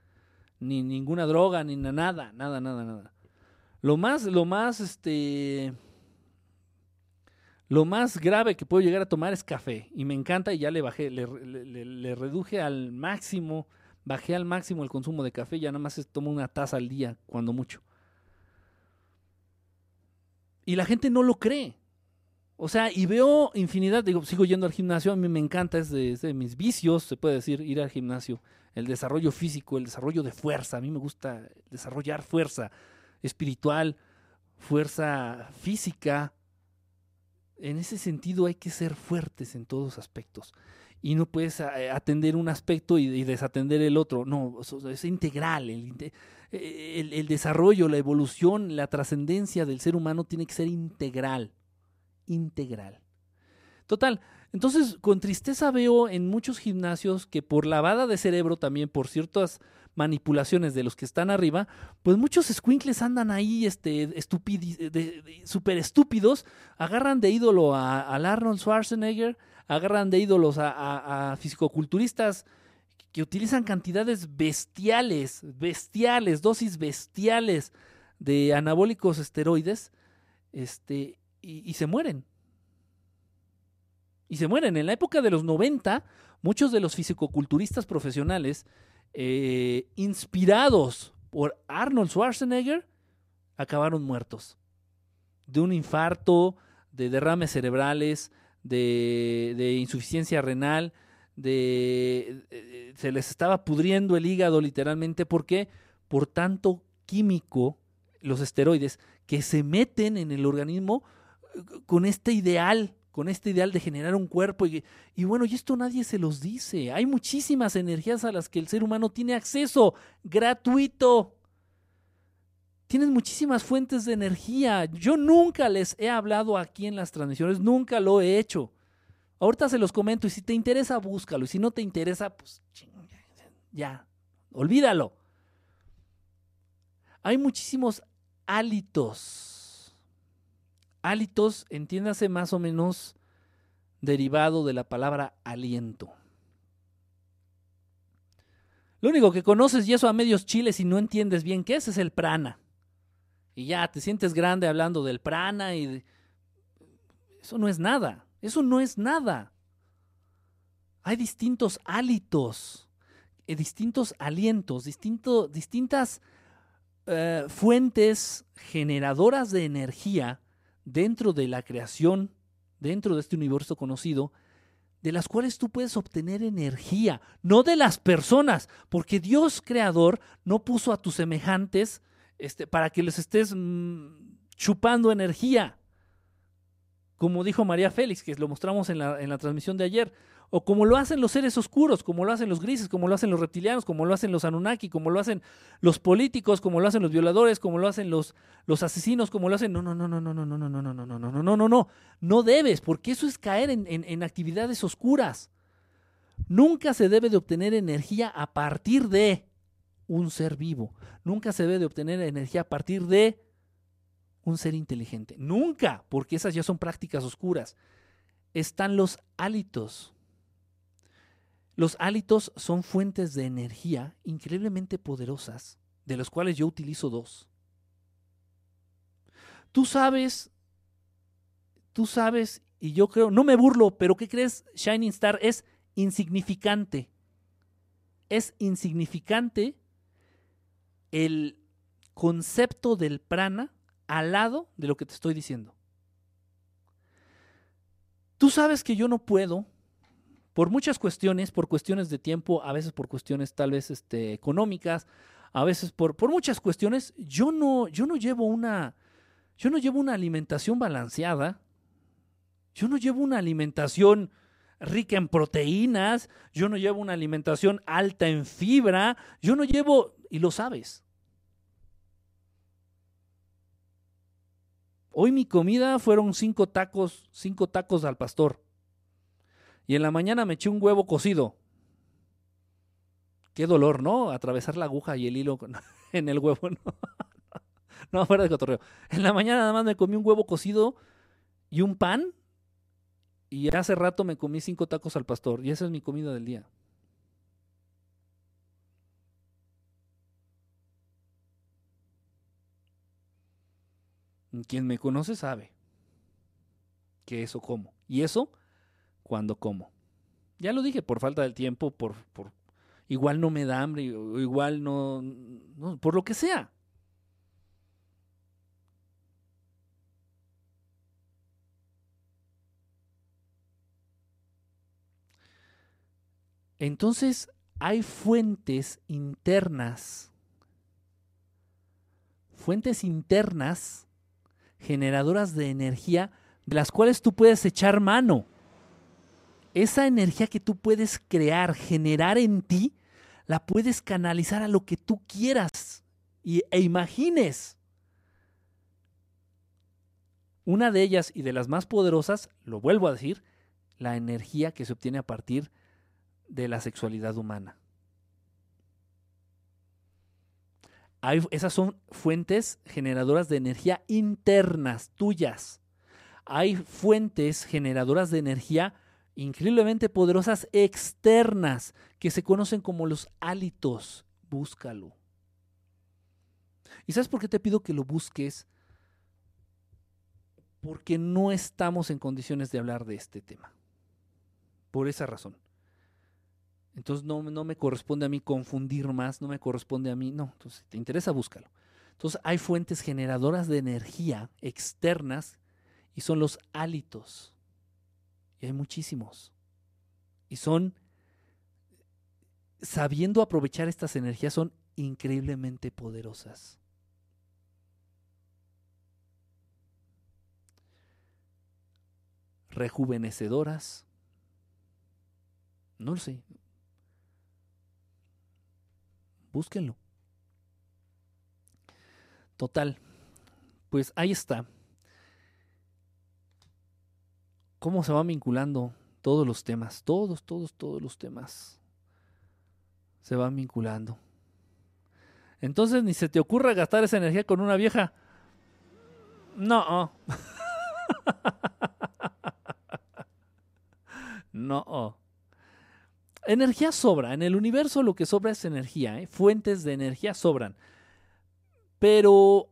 Ni ninguna droga, ni nada, nada, nada, nada. Lo más, lo más, este Lo más grave que puedo llegar a tomar es café. Y me encanta y ya le bajé, le, reduje al máximo, bajé al máximo el consumo de café. Ya nada más tomo una taza al día, cuando mucho. Y la gente no lo cree. O sea, y veo infinidad, digo, sigo yendo al gimnasio, a mí me encanta, es de, es de mis vicios, se puede decir, ir al gimnasio. El desarrollo físico, el desarrollo de fuerza, a mí me gusta desarrollar fuerza espiritual, fuerza física. En ese sentido hay que ser fuertes en todos aspectos. Y no puedes eh, atender un aspecto y, desatender el otro. No, es integral. Eh, el- el desarrollo, la evolución, la trascendencia del ser humano tiene que ser integral. Integral. Total. Entonces, con tristeza veo en muchos gimnasios que por lavada de cerebro también, por ciertas manipulaciones de los que están arriba, pues muchos squinkles andan ahí este, súper estúpidos, agarran de ídolo a, Arnold Schwarzenegger, agarran de ídolos a, fisicoculturistas que utilizan cantidades bestiales, bestiales, dosis bestiales de anabólicos esteroides, este, y se mueren. Y se mueren. En la época de los 90, muchos de los fisicoculturistas profesionales, eh, inspirados por Arnold Schwarzenegger, acabaron muertos. De un infarto, de derrames cerebrales, de, de insuficiencia renal, de, eh, se les estaba pudriendo el hígado literalmente. ¿Por qué? Por tanto químico, los esteroides, que se meten en el organismo eh, con este ideal, con este ideal de generar un cuerpo. Y, bueno, y esto nadie se los dice. Hay muchísimas energías a las que el ser humano tiene acceso gratuito. Tienes muchísimas fuentes de energía. Yo nunca les he hablado aquí en las transmisiones, nunca lo he hecho. Ahorita se los comento y si te interesa, búscalo. Y si no te interesa, pues ya, olvídalo. Hay muchísimos hálitos. Hálitos, entiéndase más o menos derivado de la palabra aliento. Lo único que conoces y eso a medios chiles y no entiendes bien qué es, es el prana. Y ya te sientes grande hablando del prana y eso no es nada. Eso no es nada. Hay distintos hálitos, eh, distintos alientos, distintas eh, fuentes generadoras de energía dentro de la creación, dentro de este universo conocido, de las cuales tú puedes obtener energía, no de las personas, porque Dios creador no puso a tus semejantes este, para que les estés mm, chupando energía. Como dijo María Félix, que lo mostramos en la, en la, transmisión de ayer, o como lo hacen los seres oscuros, como lo hacen los grises, como lo hacen los reptilianos, como lo hacen los Anunnaki, como lo hacen los políticos, como lo hacen los violadores, como lo hacen los, los asesinos, como lo hacen... No, no, no, no, no, no, no, no, no, no, no, no, no, no, no, no, no debes, porque eso es caer en, en, en actividades oscuras. Nunca se debe de obtener energía a partir de un ser vivo. Nunca se debe de obtener energía a partir de un ser inteligente. Nunca, porque esas ya son prácticas oscuras. Están los hálitos. Los hálitos son fuentes de energía increíblemente poderosas, de los cuales yo utilizo dos. Tú sabes, tú sabes, y yo creo, no me burlo, pero ¿qué crees? Shining Star es insignificante. Es insignificante el concepto del prana al lado de lo que te estoy diciendo. Tú sabes que yo no puedo, por muchas cuestiones, por cuestiones de tiempo, a veces por cuestiones tal vez este, económicas, a veces por, por muchas cuestiones, yo no, yo no llevo una, yo no llevo una alimentación balanceada, yo no llevo una alimentación rica en proteínas, yo no llevo una alimentación alta en fibra, yo no llevo, y lo sabes, Hoy mi comida fueron cinco tacos, cinco tacos al pastor. Y en la mañana me eché un huevo cocido. Qué dolor, ¿no? Atravesar la aguja y el hilo en el huevo, ¿no? fuera de cotorreo. En la mañana nada más me comí un huevo cocido y un pan. Y hace rato me comí cinco tacos al pastor. Y esa es mi comida del día. Quien me conoce sabe. que eso como. Y eso cuando como. Ya lo dije, por falta del tiempo, por, por igual no me da hambre, igual no, no, por lo que sea. Entonces hay fuentes internas, fuentes internas generadoras de energía de las cuales tú puedes echar mano. Esa energía que tú puedes crear, generar en ti, la puedes canalizar a lo que tú quieras y, e imagines. Una de ellas y de las más poderosas, lo vuelvo a decir, la energía que se obtiene a partir de la sexualidad humana. Hay, esas son fuentes generadoras de energía internas, tuyas. Hay fuentes generadoras de energía increíblemente poderosas externas que se conocen como los hálitos. Búscalo. ¿Y sabes por qué te pido que lo busques? Porque no estamos en condiciones de hablar de este tema. Por esa razón. Entonces no, no, me corresponde a mí confundir más, no me corresponde a mí, no. Entonces, si te interesa, búscalo. Entonces, hay fuentes generadoras de energía externas y son los hálitos. Y hay muchísimos. Y son, sabiendo aprovechar estas energías, son increíblemente poderosas. Rejuvenecedoras. No lo sé, Búsquenlo. Total. Pues ahí está. ¿Cómo se van vinculando todos los temas? Todos, todos, todos los temas se van vinculando. Entonces ni se te ocurra gastar esa energía con una vieja. No. no. Energía sobra. En el universo lo que sobra es energía. ¿eh? Fuentes de energía sobran. Pero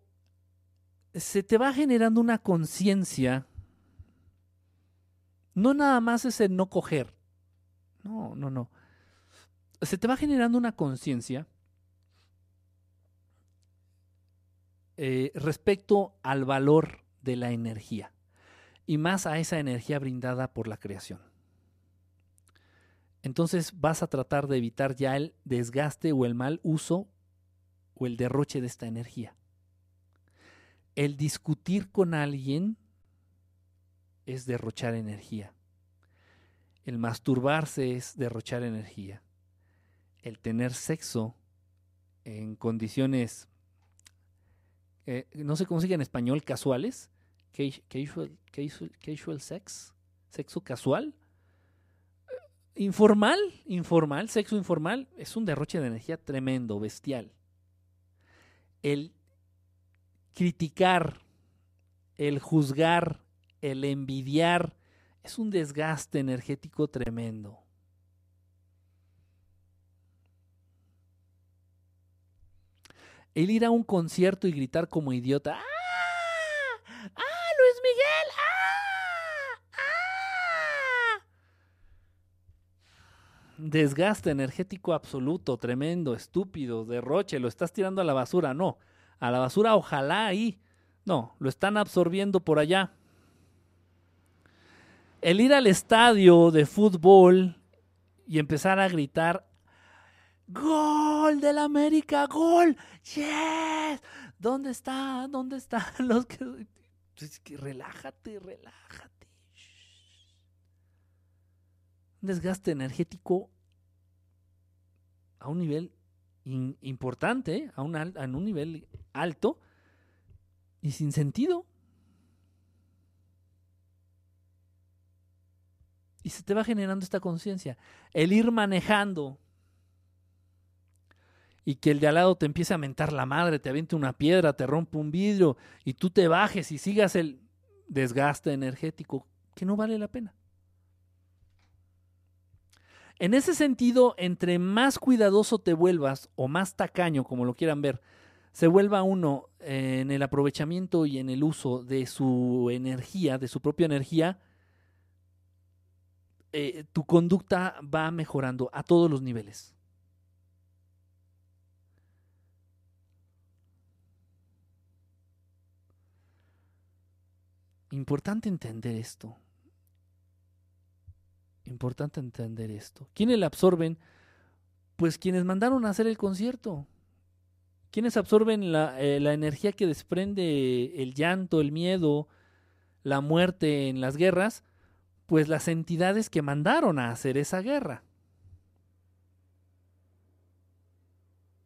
se te va generando una conciencia. No nada más es el no coger. No, no, no. Se te va generando una conciencia eh, respecto al valor de la energía. Y más a esa energía brindada por la creación entonces vas a tratar de evitar ya el desgaste o el mal uso o el derroche de esta energía. El discutir con alguien es derrochar energía. El masturbarse es derrochar energía. El tener sexo en condiciones, eh, no sé cómo se dice en español, casuales, casual, casual, casual sex, sexo casual, informal, informal, sexo informal, es un derroche de energía tremendo, bestial. El criticar, el juzgar, el envidiar, es un desgaste energético tremendo. El ir a un concierto y gritar como idiota, ¡Ah! ¡Ah, Luis Miguel! desgaste energético absoluto, tremendo, estúpido, derroche, lo estás tirando a la basura, no. A la basura ojalá ahí. No, lo están absorbiendo por allá. El ir al estadio de fútbol y empezar a gritar, ¡Gol del América! ¡Gol! ¡Yes! ¿Dónde está? ¿Dónde están los que... Relájate, relájate un desgaste energético a un nivel importante, a un, un nivel alto y sin sentido. Y se te va generando esta conciencia. El ir manejando y que el de al lado te empiece a mentar la madre, te aviente una piedra, te rompe un vidrio y tú te bajes y sigas el desgaste energético que no vale la pena. En ese sentido, entre más cuidadoso te vuelvas o más tacaño, como lo quieran ver, se vuelva uno en el aprovechamiento y en el uso de su energía, de su propia energía, eh, tu conducta va mejorando a todos los niveles. Importante entender esto. Importante entender esto. ¿Quiénes la absorben? Pues quienes mandaron a hacer el concierto. ¿Quiénes absorben la, eh, la energía que desprende el llanto, el miedo, la muerte en las guerras? Pues las entidades que mandaron a hacer esa guerra.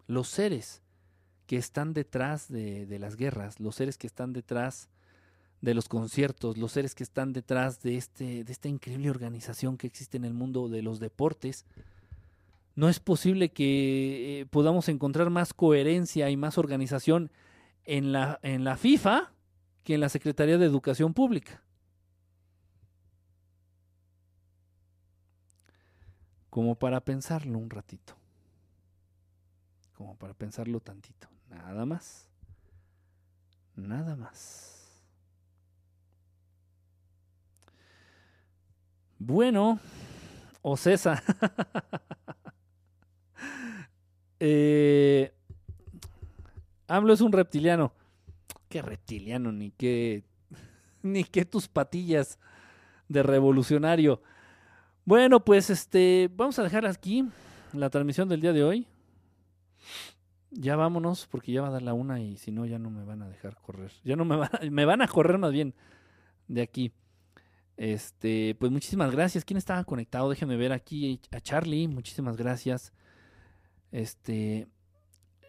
Los seres que están detrás de, de las guerras, los seres que están detrás de los conciertos, los seres que están detrás de, este, de esta increíble organización que existe en el mundo de los deportes, no es posible que eh, podamos encontrar más coherencia y más organización en la, en la FIFA que en la Secretaría de Educación Pública. Como para pensarlo un ratito. Como para pensarlo tantito. Nada más. Nada más. Bueno, o César. eh, AMLO es un reptiliano. ¿Qué reptiliano? Ni qué. Ni qué tus patillas de revolucionario. Bueno, pues este. Vamos a dejar aquí la transmisión del día de hoy. Ya vámonos, porque ya va a dar la una y si no, ya no me van a dejar correr. Ya no me van a, me van a correr más bien de aquí. Este, pues muchísimas gracias. ¿Quién estaba conectado? Déjenme ver aquí a Charlie. Muchísimas gracias. Este,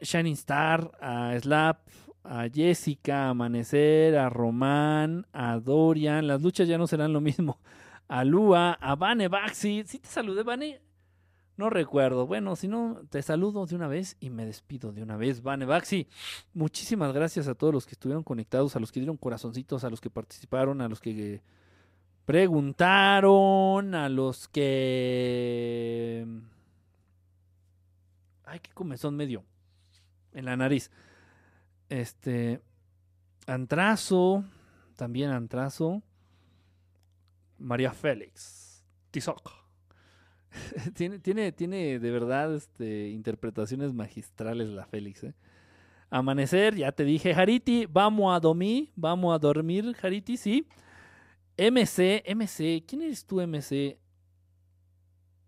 Shining Star, a Slap, a Jessica, a Amanecer, a Román, a Dorian. Las luchas ya no serán lo mismo. A Lua, a Vane Baxi. ¿Sí te saludé, Vane? No recuerdo. Bueno, si no, te saludo de una vez y me despido de una vez. Vane Baxi, muchísimas gracias a todos los que estuvieron conectados, a los que dieron corazoncitos, a los que participaron, a los que preguntaron, a los que... Ay, qué comezón medio en la nariz. Este... Antrazo, también Antrazo. María Félix, Tizoc. tiene, tiene, tiene de verdad este, interpretaciones magistrales la Félix. ¿eh? Amanecer, ya te dije, Hariti, vamos a dormir, vamos a dormir, Hariti, sí. MC, MC, ¿quién eres tú, MC?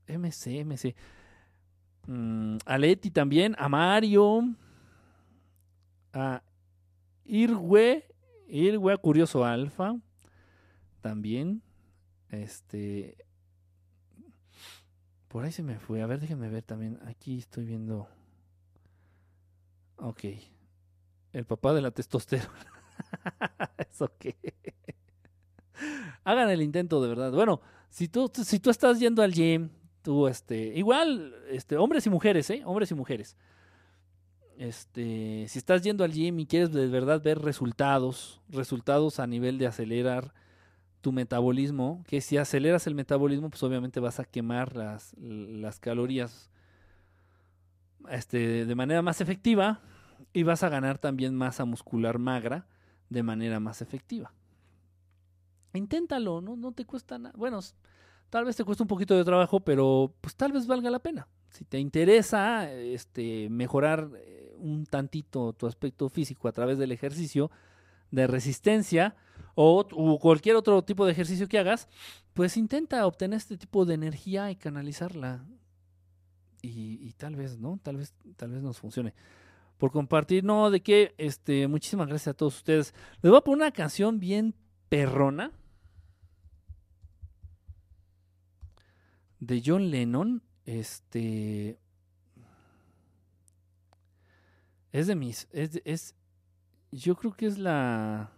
MC, MC. Mm, a Leti también, a Mario, a Irwe, Irwe Curioso Alfa, también. Este. Por ahí se me fue. A ver, déjenme ver también. Aquí estoy viendo. Ok. El papá de la testosterona. ¿Eso qué? Hagan el intento de verdad. Bueno, si tú, si tú estás yendo al gym, tú, este, igual, este, hombres y mujeres, ¿eh? Hombres y mujeres. Este, si estás yendo al gym y quieres de verdad ver resultados, resultados a nivel de acelerar tu metabolismo, que si aceleras el metabolismo, pues obviamente vas a quemar las, las calorías este, de manera más efectiva y vas a ganar también masa muscular magra de manera más efectiva. Inténtalo, ¿no? No te cuesta nada. Bueno, tal vez te cuesta un poquito de trabajo, pero pues tal vez valga la pena. Si te interesa este, mejorar eh, un tantito tu aspecto físico a través del ejercicio de resistencia o, cualquier otro tipo de ejercicio que hagas, pues intenta obtener este tipo de energía y canalizarla. Y, tal vez, ¿no? Tal vez, tal vez nos funcione. Por compartir, no, de qué, este, muchísimas gracias a todos ustedes. Les voy a poner una canción bien perrona de John Lennon, este es de mis es, es yo creo que es la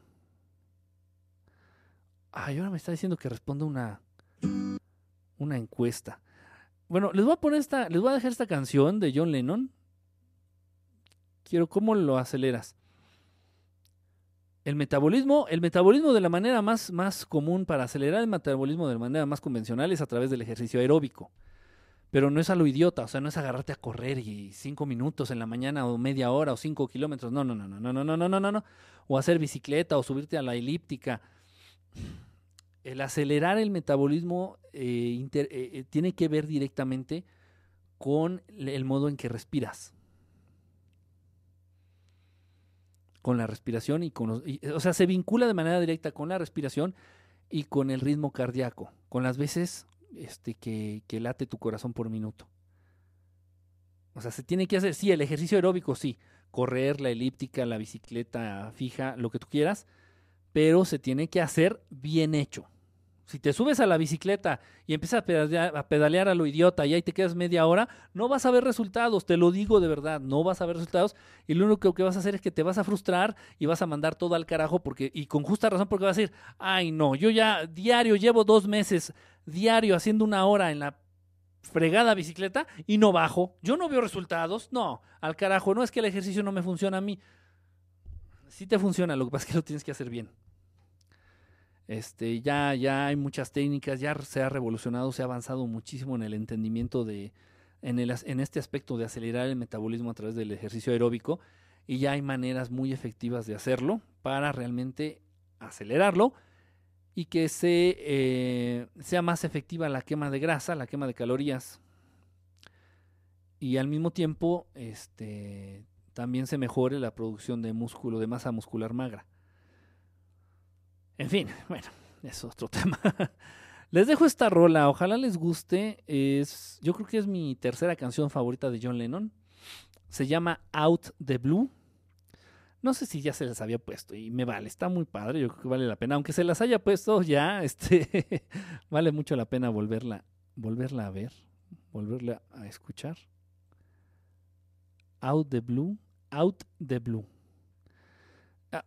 ay ahora me está diciendo que responda una una encuesta bueno les voy a poner esta les voy a dejar esta canción de John Lennon quiero cómo lo aceleras el metabolismo, el metabolismo de la manera más, más común para acelerar el metabolismo de la manera más convencional es a través del ejercicio aeróbico. Pero no es a lo idiota, o sea, no es agarrarte a correr y cinco minutos en la mañana o media hora o cinco kilómetros. No, no, no, no, no, no, no, no, no, no. O hacer bicicleta o subirte a la elíptica. El acelerar el metabolismo eh, eh, eh, tiene que ver directamente con el modo en que respiras. Con la respiración y con los, o sea, se vincula de manera directa con la respiración y con el ritmo cardíaco, con las veces este, que, que late tu corazón por minuto. O sea, se tiene que hacer, sí, el ejercicio aeróbico, sí, correr, la elíptica, la bicicleta fija, lo que tú quieras, pero se tiene que hacer bien hecho. Si te subes a la bicicleta y empiezas a pedalear, a lo idiota y ahí te quedas media hora, no vas a ver resultados, te lo digo de verdad, no vas a ver resultados y lo único que vas a hacer es que te vas a frustrar y vas a mandar todo al carajo porque y con justa razón porque vas a decir, ay no, yo ya diario llevo dos meses diario haciendo una hora en la fregada bicicleta y no bajo, yo no veo resultados, no, al carajo, no es que el ejercicio no me funciona a mí, sí te funciona, lo que pasa es que lo tienes que hacer bien. Este, ya, ya hay muchas técnicas, ya se ha revolucionado, se ha avanzado muchísimo en el entendimiento de, en, este aspecto de acelerar el metabolismo a través del ejercicio aeróbico y ya hay maneras muy efectivas de hacerlo para realmente acelerarlo y que eh, sea más efectiva la quema de grasa, la quema de calorías y al mismo tiempo este, también se mejore la producción de músculo, de masa muscular magra. En fin, bueno, es otro tema. Les dejo esta rola, ojalá les guste. Es, yo creo que es mi tercera canción favorita de John Lennon. Se llama Out the Blue. No sé si ya se las había puesto y me vale, está muy padre, yo creo que vale la pena. Aunque se las haya puesto ya, este, vale mucho la pena volverla, volverla a ver, volverla a escuchar. Out the Blue, Out the Blue.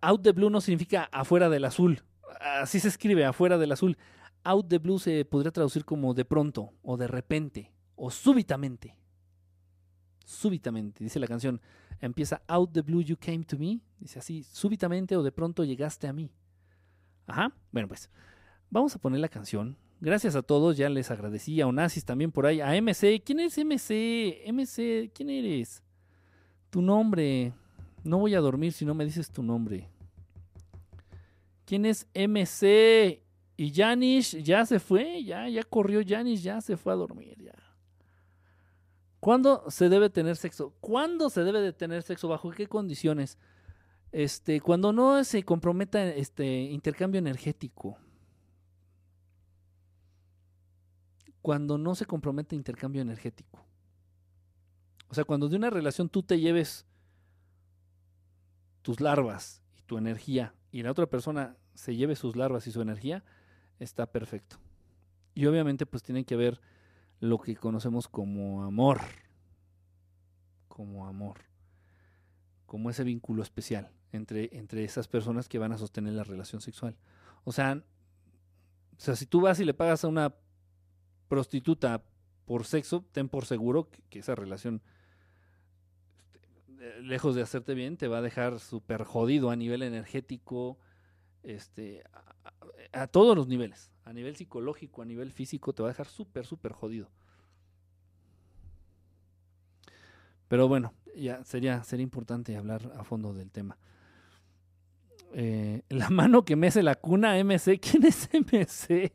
Out the Blue no significa afuera del azul. Así se escribe, afuera del azul. Out the Blue se podría traducir como de pronto, o de repente, o súbitamente. Súbitamente, dice la canción. Empieza Out the Blue You Came to Me. Dice así, súbitamente o de pronto llegaste a mí. Ajá. Bueno, pues vamos a poner la canción. Gracias a todos, ya les agradecí. A Onassis también por ahí. A MC. ¿Quién es MC? MC, ¿quién eres? Tu nombre. No voy a dormir si no me dices tu nombre. ¿Quién es MC? Y Janish ya se fue, ya, ya corrió Janish, ya se fue a dormir, ya. ¿Cuándo se debe tener sexo? ¿Cuándo se debe de tener sexo? ¿Bajo qué condiciones? Este, cuando no se comprometa este intercambio energético. Cuando no se compromete intercambio energético. O sea, cuando de una relación tú te lleves tus larvas y tu energía y la otra persona se lleve sus larvas y su energía, está perfecto. Y obviamente pues tiene que haber lo que conocemos como amor. Como amor. Como ese vínculo especial entre, entre esas personas que van a sostener la relación sexual. O sea, o sea, si tú vas y le pagas a una prostituta por sexo, ten por seguro que, esa relación, lejos de hacerte bien, te va a dejar súper jodido a nivel energético, este, a todos los niveles, a nivel psicológico, a nivel físico, te va a dejar súper, súper jodido. Pero bueno, ya sería, sería importante hablar a fondo del tema. Eh, la mano que mece la cuna, MC. ¿Quién es MC?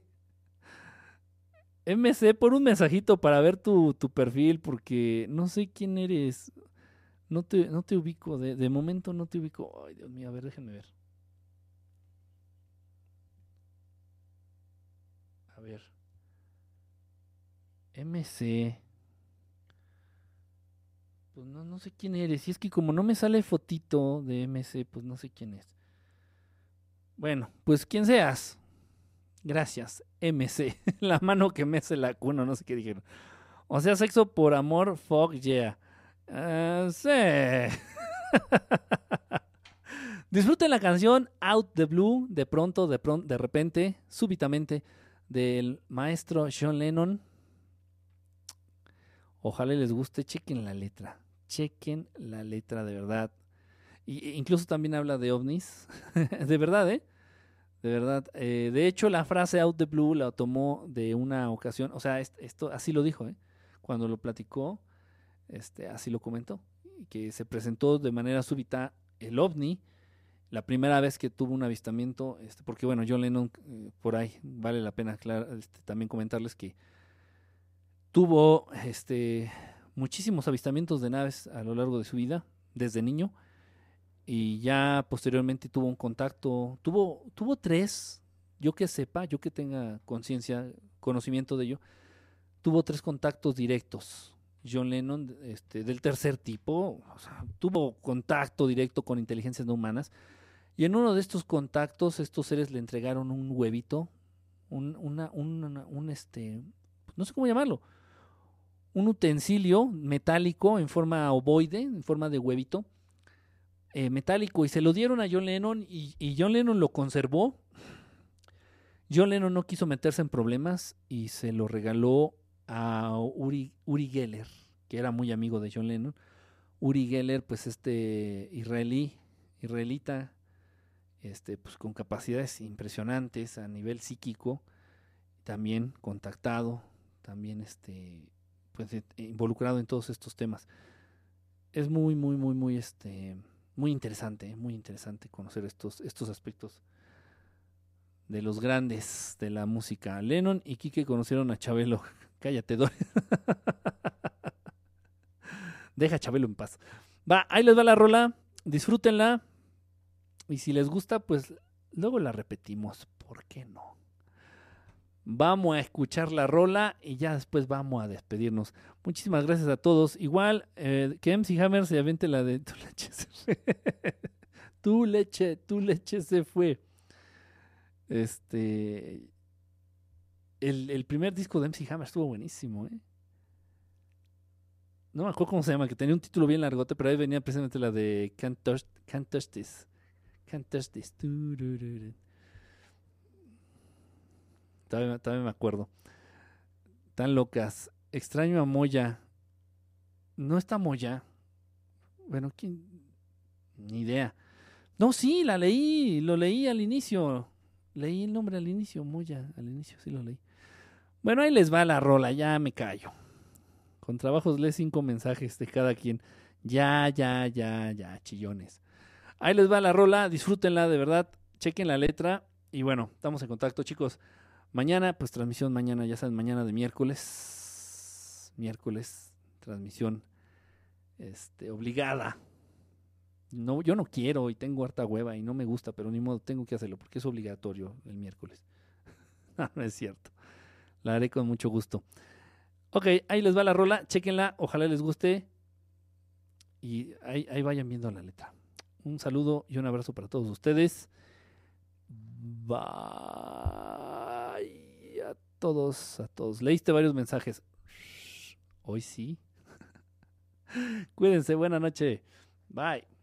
MC, por un mensajito para ver tu, tu perfil, porque no sé quién eres. No te, no te ubico, de, de momento no te ubico. Ay, Dios mío, a ver, déjenme ver. A ver. MC. Pues no, no sé quién eres. Y es que como no me sale fotito de MC, pues no sé quién es. Bueno, pues quien seas. Gracias, MC. la mano que mece la cuna, no sé qué dijeron. O sea, sexo por amor, fuck yeah. Ah, sí. Disfruten la canción Out the Blue, de pronto, de de repente, súbitamente, del maestro John Lennon. Ojalá les guste, chequen la letra. Chequen la letra de verdad. Y, e incluso también habla de ovnis. de verdad, ¿eh? De verdad. Eh, de hecho, la frase out the blue la tomó de una ocasión. O sea, est- esto así lo dijo, ¿eh? cuando lo platicó, este, así lo comentó, que se presentó de manera súbita el ovni, la primera vez que tuvo un avistamiento, este, porque bueno, John Lennon, eh, por ahí vale la pena este, también comentarles que tuvo este, muchísimos avistamientos de naves a lo largo de su vida, desde niño, y ya posteriormente tuvo un contacto, tuvo, tuvo tres, yo que sepa, yo que tenga conciencia, conocimiento de ello, tuvo tres contactos directos. John Lennon, este, del tercer tipo, tuvo contacto directo con inteligencias no humanas, y en uno de estos contactos, estos seres le entregaron un huevito, un, un este, no sé cómo llamarlo, un utensilio metálico en forma ovoide, en forma de huevito, eh, metálico, y se lo dieron a John Lennon y, John Lennon lo conservó. John Lennon no quiso meterse en problemas y se lo regaló a Uri, Uri Geller, que era muy amigo de John Lennon. Uri Geller, pues este israelí, israelita, este, pues con capacidades impresionantes a nivel psíquico, también contactado, también este, pues, eh, involucrado en todos estos temas. Es muy, muy, muy, muy, este, muy interesante, muy interesante conocer estos, estos aspectos de los grandes de la música. Lennon y Kike conocieron a Chabelo. Cállate. Deja a Chabelo en paz. Va, ahí les va la rola. Disfrútenla. Y si les gusta, pues luego la repetimos. ¿Por qué no? Vamos a escuchar la rola y ya después vamos a despedirnos. Muchísimas gracias a todos. Igual eh, que MC Hammer se avente la de tu leche se fue. tu leche, tu leche se fue. Este. El, primer disco de MC Hammer estuvo buenísimo, ¿eh? No me acuerdo cómo se llama, que tenía un título bien largote, pero ahí venía precisamente la de Can't Touch, Can't touch This. Can't Touch This. También, me acuerdo. Tan locas. Extraño a Moya. No está Moya. Bueno, ¿quién? Ni idea. No, sí, la leí. Lo leí al inicio. Leí el nombre al inicio. Moya. Al inicio sí lo leí. Bueno, ahí les va la rola. Ya me callo. Con trabajos lee cinco mensajes de cada quien. Ya, ya, ya, ya, chillones. Ahí les va la rola. Disfrútenla, de verdad. Chequen la letra. Y bueno, estamos en contacto, chicos. Mañana, pues transmisión mañana, ya saben, mañana de miércoles. Miércoles, transmisión este, obligada. No, yo no quiero y tengo harta hueva y no me gusta, pero ni modo, tengo que hacerlo porque es obligatorio el miércoles. no, es cierto. La haré con mucho gusto. Ok, ahí les va la rola, chequenla, ojalá les guste y ahí, ahí vayan viendo la letra. Un saludo y un abrazo para todos ustedes. Bye todos, a todos. Leíste varios mensajes. Hoy sí. Cuídense, buena noche. Bye.